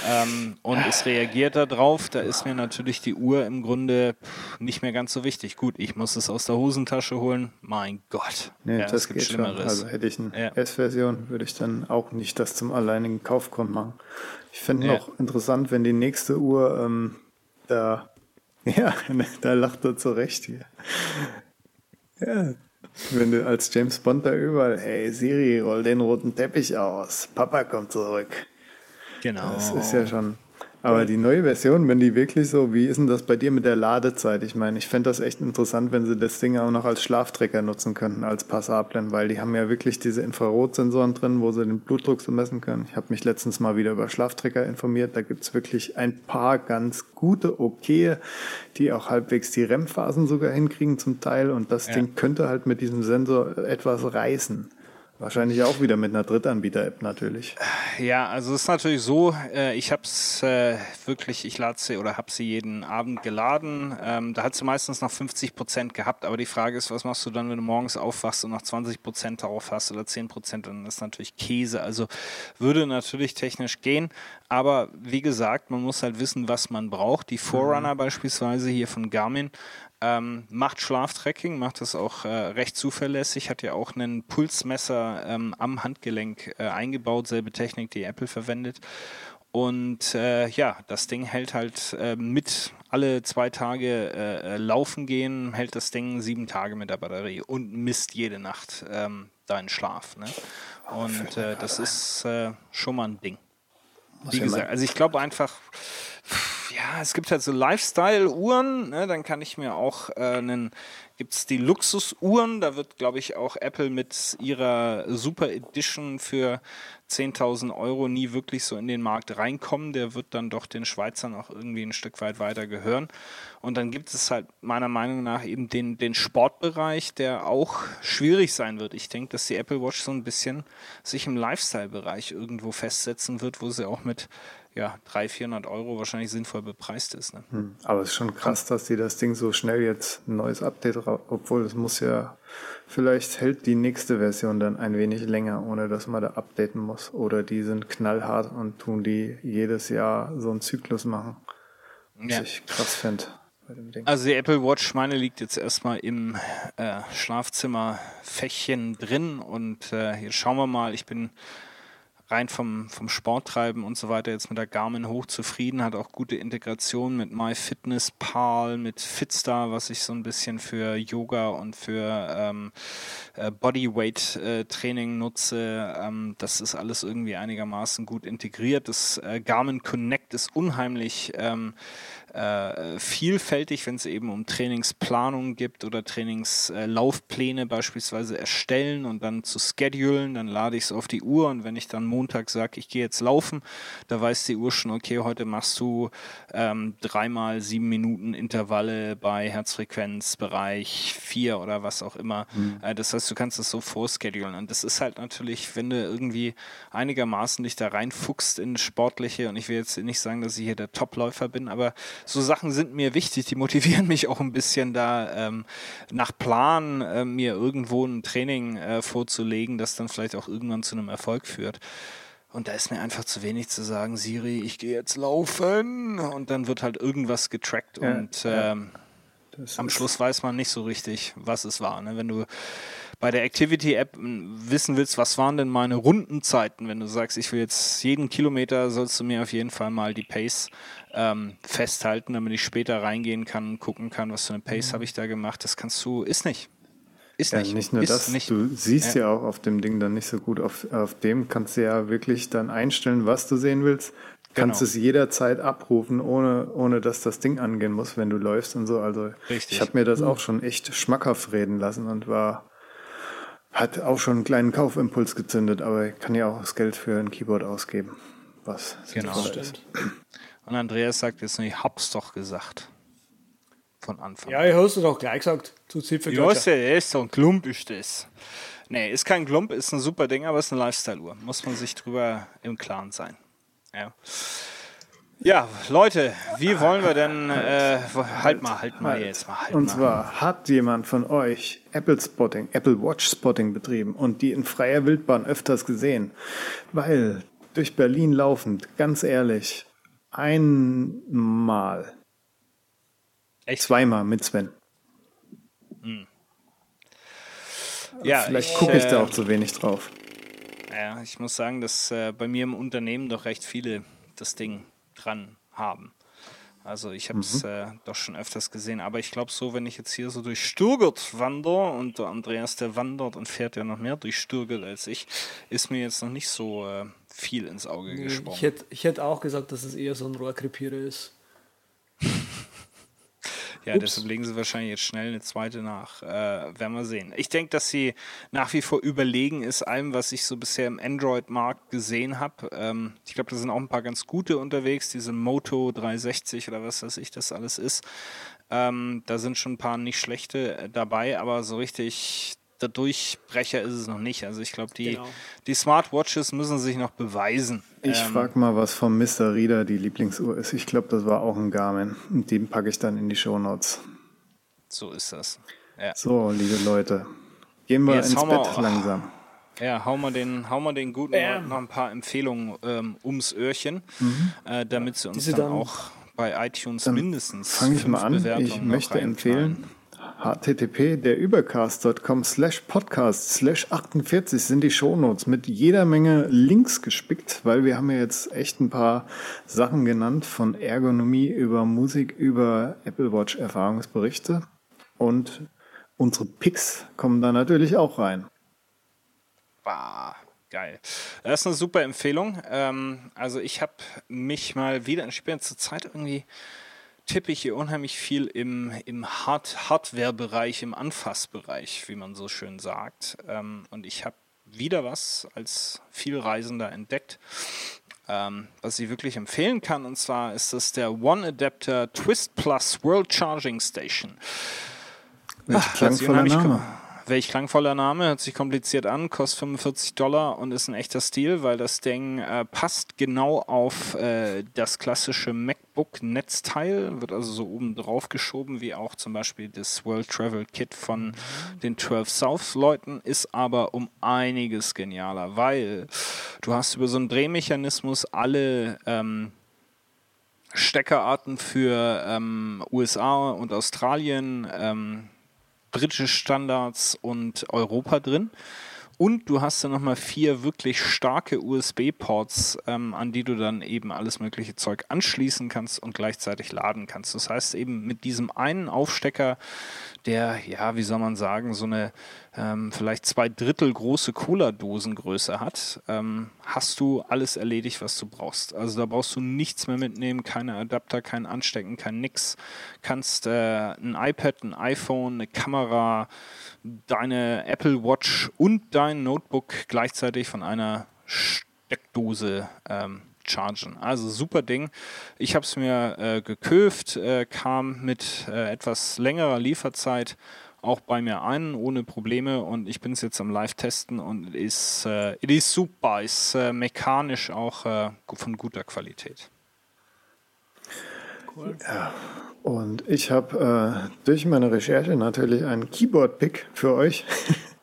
ähm, und es reagiert darauf. Da ist mir natürlich die Uhr im Grunde nicht mehr ganz so wichtig. Gut, ich muss es aus der Hosentasche holen. Mein Gott. Nee, ja, das geht Schlimmeres. Schon. Also hätte ich eine ja. S-Version, würde ich dann auch nicht das zum alleinigen Kaufgrund machen. Ich finde ja. noch interessant, wenn die nächste Uhr ähm, da [LAUGHS] ja, da lacht er zurecht hier. Ja, wenn du als James Bond da überall, hey Siri, roll den roten Teppich aus, Papa kommt zurück. Genau. Das ist ja schon aber die neue Version, wenn die wirklich so, wie ist denn das bei dir mit der Ladezeit? Ich meine, ich fände das echt interessant, wenn sie das Ding auch noch als Schlaftrecker nutzen könnten, als Passablen, weil die haben ja wirklich diese Infrarotsensoren drin, wo sie den Blutdruck so messen können. Ich habe mich letztens mal wieder über Schlaftrecker informiert. Da gibt's wirklich ein paar ganz gute, okay, die auch halbwegs die REM-Phasen sogar hinkriegen zum Teil. Und das ja. Ding könnte halt mit diesem Sensor etwas reißen. Wahrscheinlich auch wieder mit einer Drittanbieter-App natürlich. Ja, also es ist natürlich so, äh, ich habe es äh, wirklich, ich lade sie oder habe sie jeden Abend geladen. Ähm, da hat sie meistens noch 50 Prozent gehabt, aber die Frage ist, was machst du dann, wenn du morgens aufwachst und noch 20 Prozent darauf hast oder 10 Prozent, dann ist natürlich Käse. Also würde natürlich technisch gehen, aber wie gesagt, man muss halt wissen, was man braucht. Die Forerunner mhm. beispielsweise hier von Garmin ähm, macht Schlaftracking, macht das auch äh, recht zuverlässig, hat ja auch einen Pulsmesser ähm, am Handgelenk äh, eingebaut, selbe Technik, die Apple verwendet. Und äh, ja, das Ding hält halt äh, mit alle zwei Tage äh, äh, laufen gehen, hält das Ding sieben Tage mit der Batterie und misst jede Nacht ähm, deinen Schlaf. Ne? Und äh, das ist schon mal ein Ding. Wie gesagt, also ich glaube einfach, ja, es gibt halt so Lifestyle-Uhren, ne? dann kann ich mir auch äh, einen, gibt es die Luxus-Uhren, da wird, glaube ich, auch Apple mit ihrer Super Edition für 10.000 Euro nie wirklich so in den Markt reinkommen. Der wird dann doch den Schweizern auch irgendwie ein Stück weit weiter gehören. Und dann gibt es halt meiner Meinung nach eben den, den Sportbereich, der auch schwierig sein wird. Ich denke, dass die Apple Watch so ein bisschen sich im Lifestyle-Bereich irgendwo festsetzen wird, wo sie auch mit ja, 300, 400 Euro wahrscheinlich sinnvoll bepreist ist. Ne? Hm. Aber es ist schon krass, dass die das Ding so schnell jetzt ein neues Update, obwohl es muss ja, vielleicht hält die nächste Version dann ein wenig länger, ohne dass man da updaten muss. Oder die sind knallhart und tun die jedes Jahr so einen Zyklus machen. Was ja. ich krass finde. Also die Apple Watch, meine liegt jetzt erstmal im äh, Schlafzimmer-Fächchen drin und äh, jetzt schauen wir mal, ich bin rein vom, vom Sporttreiben und so weiter jetzt mit der Garmin hoch zufrieden, hat auch gute Integration mit MyFitnessPal, mit Fitstar, was ich so ein bisschen für Yoga und für ähm, äh, Bodyweight-Training äh, nutze. Ähm, das ist alles irgendwie einigermaßen gut integriert. Das äh, Garmin Connect ist unheimlich ähm, äh, vielfältig, wenn es eben um Trainingsplanung gibt oder Trainingslaufpläne äh, beispielsweise erstellen und dann zu schedulen. Dann lade ich es auf die Uhr und wenn ich dann Montag sage, ich gehe jetzt laufen, da weiß die Uhr schon, okay, heute machst du ähm, dreimal sieben Minuten Intervalle bei Herzfrequenzbereich vier oder was auch immer. Mhm. Äh, das heißt, du kannst es so vorschedulen. Und das ist halt natürlich, wenn du irgendwie einigermaßen dich da reinfuchst in sportliche, und ich will jetzt nicht sagen, dass ich hier der Topläufer bin, aber so Sachen sind mir wichtig, die motivieren [LAUGHS] mich auch ein bisschen da ähm, nach Plan äh, mir irgendwo ein Training äh, vorzulegen, das dann vielleicht auch irgendwann zu einem Erfolg führt. Und da ist mir einfach zu wenig zu sagen, Siri, ich gehe jetzt laufen und dann wird halt irgendwas getrackt ja, und ähm, am Schluss weiß man nicht so richtig, was es war. Ne? Wenn du bei der Activity-App wissen willst, was waren denn meine Rundenzeiten, wenn du sagst, ich will jetzt jeden Kilometer, sollst du mir auf jeden Fall mal die Pace ähm, festhalten, damit ich später reingehen kann und gucken kann, was für eine Pace mhm. habe ich da gemacht. Das kannst du, ist nicht. Ist ja, nicht. nicht nur ist das, nicht. du siehst ja. ja. auch auf dem Ding dann nicht so gut. Auf, auf dem kannst du ja wirklich dann einstellen, was du sehen willst. Kannst genau. es jederzeit abrufen, ohne, ohne dass das Ding angehen muss, wenn du läufst und so. Also Richtig. ich habe mir das auch schon echt schmackhaft reden lassen und war hat auch schon einen kleinen Kaufimpuls gezündet, aber ich kann ja auch das Geld für ein Keyboard ausgeben, was genau. ist. Und Andreas sagt jetzt nur, ich hab's doch gesagt. Von Anfang Ja, ich hast du doch gleich gesagt. Zu Ja, ist, ist so ein Klump ist das. Nee, ist kein Klump, ist ein super Ding, aber ist eine Lifestyle-Uhr. Muss man sich drüber im Klaren sein. Ja. Ja, Leute, wie wollen wir denn, äh, halt mal, halt mal halt. jetzt mal. Halt und mal. zwar hat jemand von euch Apple Spotting, Apple Watch Spotting betrieben und die in freier Wildbahn öfters gesehen, weil durch Berlin laufend, ganz ehrlich, einmal, Echt? zweimal mit Sven. Hm. Ja, Vielleicht gucke ich äh, da auch zu wenig drauf. Ja, ich muss sagen, dass äh, bei mir im Unternehmen doch recht viele das Ding dran haben. Also ich habe es mhm. äh, doch schon öfters gesehen, aber ich glaube so, wenn ich jetzt hier so durch Sturgert wandere und der Andreas, der wandert und fährt ja noch mehr durch Sturgert als ich, ist mir jetzt noch nicht so äh, viel ins Auge nee, gesprungen. Ich hätte ich hätt auch gesagt, dass es eher so ein Rohrkrepierer ist. [LAUGHS] Ja, Ups. deshalb legen sie wahrscheinlich jetzt schnell eine zweite nach. Äh, werden wir sehen. Ich denke, dass sie nach wie vor überlegen ist, allem, was ich so bisher im Android-Markt gesehen habe. Ähm, ich glaube, da sind auch ein paar ganz gute unterwegs, diese Moto 360 oder was weiß ich, das alles ist. Ähm, da sind schon ein paar nicht schlechte äh, dabei, aber so richtig der Durchbrecher ist es noch nicht. Also ich glaube, die, genau. die Smartwatches müssen sich noch beweisen. Ich ähm, frage mal, was von Mr. Reader die Lieblingsuhr ist. Ich glaube, das war auch ein Garmin. Und den packe ich dann in die Show Notes. So ist das. Ja. So, liebe Leute, gehen wir Jetzt ins Bett wir, langsam. Ja, hau mal den, hau mal den guten ähm. noch ein paar Empfehlungen ähm, ums Öhrchen, mhm. äh, damit sie uns dann, dann, auch bei iTunes mindestens. Fange ich mal an. Ich möchte empfehlen http der übercast.com slash podcast slash 48 sind die Shownotes mit jeder Menge Links gespickt, weil wir haben ja jetzt echt ein paar Sachen genannt von Ergonomie über Musik über Apple Watch Erfahrungsberichte und unsere Picks kommen da natürlich auch rein. Bah, geil. Das ist eine super Empfehlung. Ähm, also ich habe mich mal wieder, ich bin zur Zeit irgendwie tippe ich hier unheimlich viel im, im Hard Hardware-Bereich, im Anfassbereich, wie man so schön sagt. Ähm, und ich habe wieder was als Vielreisender entdeckt, ähm, was ich wirklich empfehlen kann. Und zwar ist das der One Adapter Twist Plus World Charging Station. Welch klangvoller Name. Welch klangvoller Name, hört sich kompliziert an, kostet 45 Dollar und ist ein echter Stil, weil das Ding äh, passt genau auf äh, das klassische MacBook-Netzteil, wird also so oben drauf geschoben, wie auch zum Beispiel das World Travel Kit von den 12 South-Leuten, ist aber um einiges genialer, weil du hast über so einen Drehmechanismus alle ähm, Steckerarten für ähm, USA und Australien, ähm, britische Standards und Europa drin. Und du hast dann nochmal vier wirklich starke USB-Ports, ähm, an die du dann eben alles mögliche Zeug anschließen kannst und gleichzeitig laden kannst. Das heißt eben mit diesem einen Aufstecker, der, ja, wie soll man sagen, so eine ähm, vielleicht zwei Drittel große Cola-Dosengröße hat, ähm, hast du alles erledigt, was du brauchst. Also da brauchst du nichts mehr mitnehmen, keine Adapter, kein Anstecken, kein nix. Kannst äh, ein iPad, ein iPhone, eine Kamera, deine Apple Watch und dein Notebook gleichzeitig von einer Steckdose ähm, chargen. Also super Ding. Ich habe es mir äh, geköft, äh, kam mit äh, etwas längerer Lieferzeit auch bei mir ein, ohne Probleme und ich bin es jetzt am Live-Testen und ist, äh, ist super, ist äh, mechanisch auch äh, von guter Qualität. Cool. Ja, und ich habe äh, durch meine Recherche natürlich einen Keyboard-Pick für euch. [LAUGHS]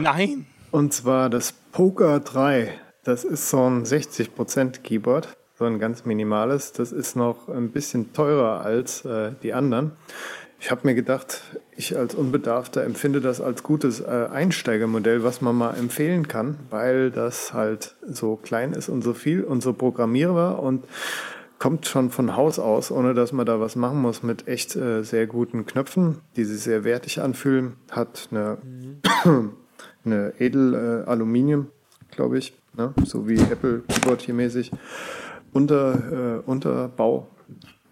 Nein! Und zwar das Poker 3. Das ist so ein 60% Keyboard, so ein ganz minimales. Das ist noch ein bisschen teurer als äh, die anderen. Ich habe mir gedacht, ich als Unbedarfter empfinde das als gutes äh, Einsteigermodell, was man mal empfehlen kann, weil das halt so klein ist und so viel und so programmierbar und kommt schon von Haus aus, ohne dass man da was machen muss, mit echt äh, sehr guten Knöpfen, die sich sehr wertig anfühlen. Hat eine, mhm. [CLEARS THROAT] eine Edel-Aluminium, äh, glaube ich, ne? so wie Apple Keyboard hier mäßig. Unter, äh, Unterbau,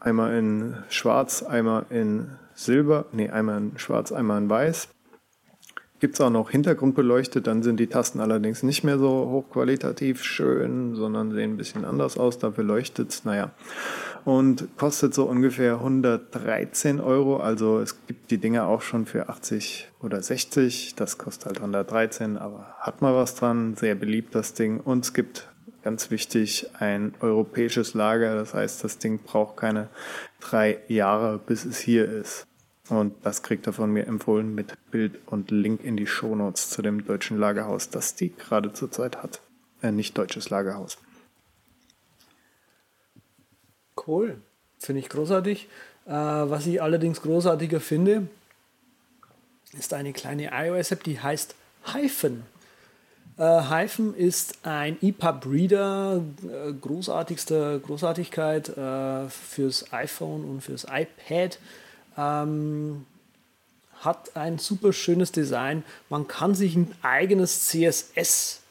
einmal in schwarz, einmal in Silber, nee, einmal in Schwarz, einmal in Weiß. Gibt es auch noch hintergrundbeleuchtet, dann sind die Tasten allerdings nicht mehr so hochqualitativ schön, sondern sehen ein bisschen anders aus, dafür leuchtet es, naja. Und kostet so ungefähr 113 Euro, also es gibt die Dinger auch schon für 80 oder 60, das kostet halt 113, aber hat mal was dran, sehr beliebt das Ding. Und es gibt ganz wichtig, ein europäisches Lager. Das heißt, das Ding braucht keine drei Jahre, bis es hier ist. Und das kriegt er von mir empfohlen mit Bild und Link in die Shownotes zu dem deutschen Lagerhaus, das die gerade zurzeit hat. Äh, nicht deutsches Lagerhaus. Cool. Finde ich großartig. Äh, was ich allerdings großartiger finde, ist eine kleine iOS-App, die heißt Hyphen. Äh, Hyphen ist ein EPUB-Reader, äh, großartigster Großartigkeit äh, fürs iPhone und fürs iPad. Ähm, hat ein super schönes Design. Man kann sich ein eigenes CSS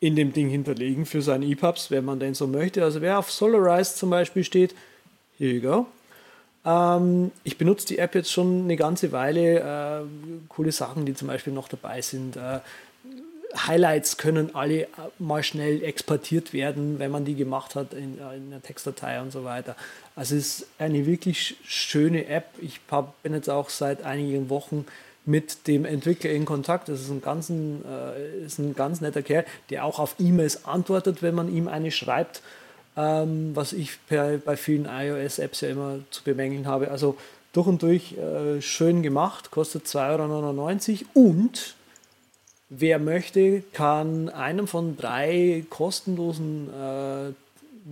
in dem Ding hinterlegen für seine EPUBs, wenn man denn so möchte. Also wer auf Solarize zum Beispiel steht, here you go. Ähm, ich benutze die App jetzt schon eine ganze Weile. Äh, coole Sachen, die zum Beispiel noch dabei sind. Äh, Highlights können alle mal schnell exportiert werden, wenn man die gemacht hat in, in einer Textdatei und so weiter. Also es ist eine wirklich schöne App. Ich hab, bin jetzt auch seit einigen Wochen mit dem Entwickler in Kontakt. Das ist ein, ganz, äh, ist ein ganz netter Kerl, der auch auf E-Mails antwortet, wenn man ihm eine schreibt, ähm, was ich per, bei vielen iOS-Apps ja immer zu bemängeln habe. Also durch und durch äh, schön gemacht, kostet 2,99 Euro und Wer möchte, kann einem von drei kostenlosen äh,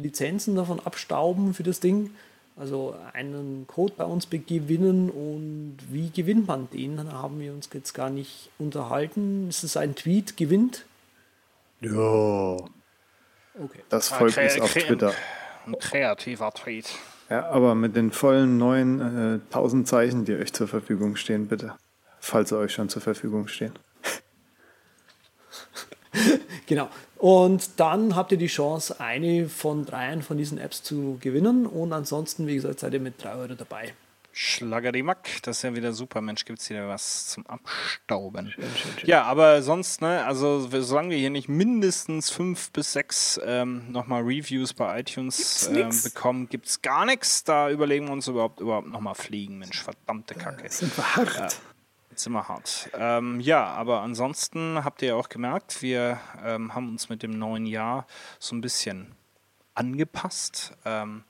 Lizenzen davon abstauben für das Ding. Also einen Code bei uns gewinnen und wie gewinnt man den? Dann haben wir uns jetzt gar nicht unterhalten. Ist es ein Tweet gewinnt? Ja. Okay. Das folgt uns auf Twitter. Ein kreativer Tweet. Ja, aber mit den vollen neuen äh, 1000 Zeichen, die euch zur Verfügung stehen, bitte. Falls sie euch schon zur Verfügung stehen. [LAUGHS] genau. Und dann habt ihr die Chance, eine von dreien von diesen Apps zu gewinnen. Und ansonsten, wie gesagt, seid ihr mit 3 Euro dabei. Schlagerimack, das ist ja wieder super. Mensch, gibt es hier was zum Abstauben. Schön, schön, schön. Ja, aber sonst, ne, also solange wir hier nicht mindestens fünf bis sechs ähm, nochmal Reviews bei iTunes ähm, bekommen, gibt es gar nichts. Da überlegen wir uns überhaupt überhaupt nochmal fliegen, Mensch, verdammte Kacke. Das sind wir hart. Ja. Jetzt immer hart. Ähm, ja, aber ansonsten habt ihr ja auch gemerkt, wir ähm, haben uns mit dem neuen Jahr so ein bisschen angepasst, ähm,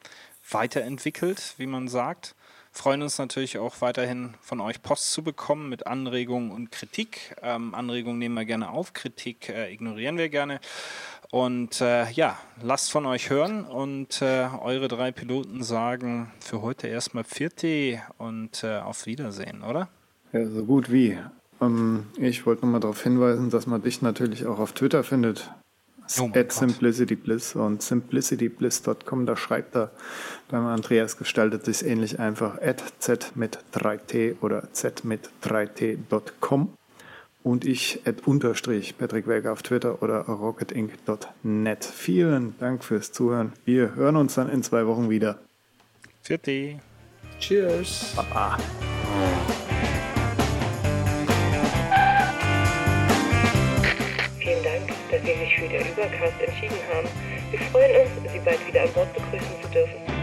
weiterentwickelt, wie man sagt. Freuen uns natürlich auch weiterhin von euch Post zu bekommen mit Anregungen und Kritik. Ähm, Anregungen nehmen wir gerne auf, Kritik äh, ignorieren wir gerne. Und äh, ja, lasst von euch hören und äh, eure drei Piloten sagen für heute erstmal Pfiat und äh, auf Wiedersehen, oder? Ja, so gut wie. Ähm, ich wollte nochmal darauf hinweisen, dass man dich natürlich auch auf Twitter findet. Oh at simplicitybliss und simplicitybliss.com, da schreibt er beim Andreas gestaltet sich ähnlich einfach at z mit 3t oder z mit 3t.com und ich at unterstrich Patrick Welker auf Twitter oder rocketinc.net. Vielen Dank fürs Zuhören. Wir hören uns dann in zwei Wochen wieder. Für die. Cheers. Baba. Den Übercast entschieden haben. Wir freuen uns, Sie bald wieder an Bord begrüßen zu dürfen.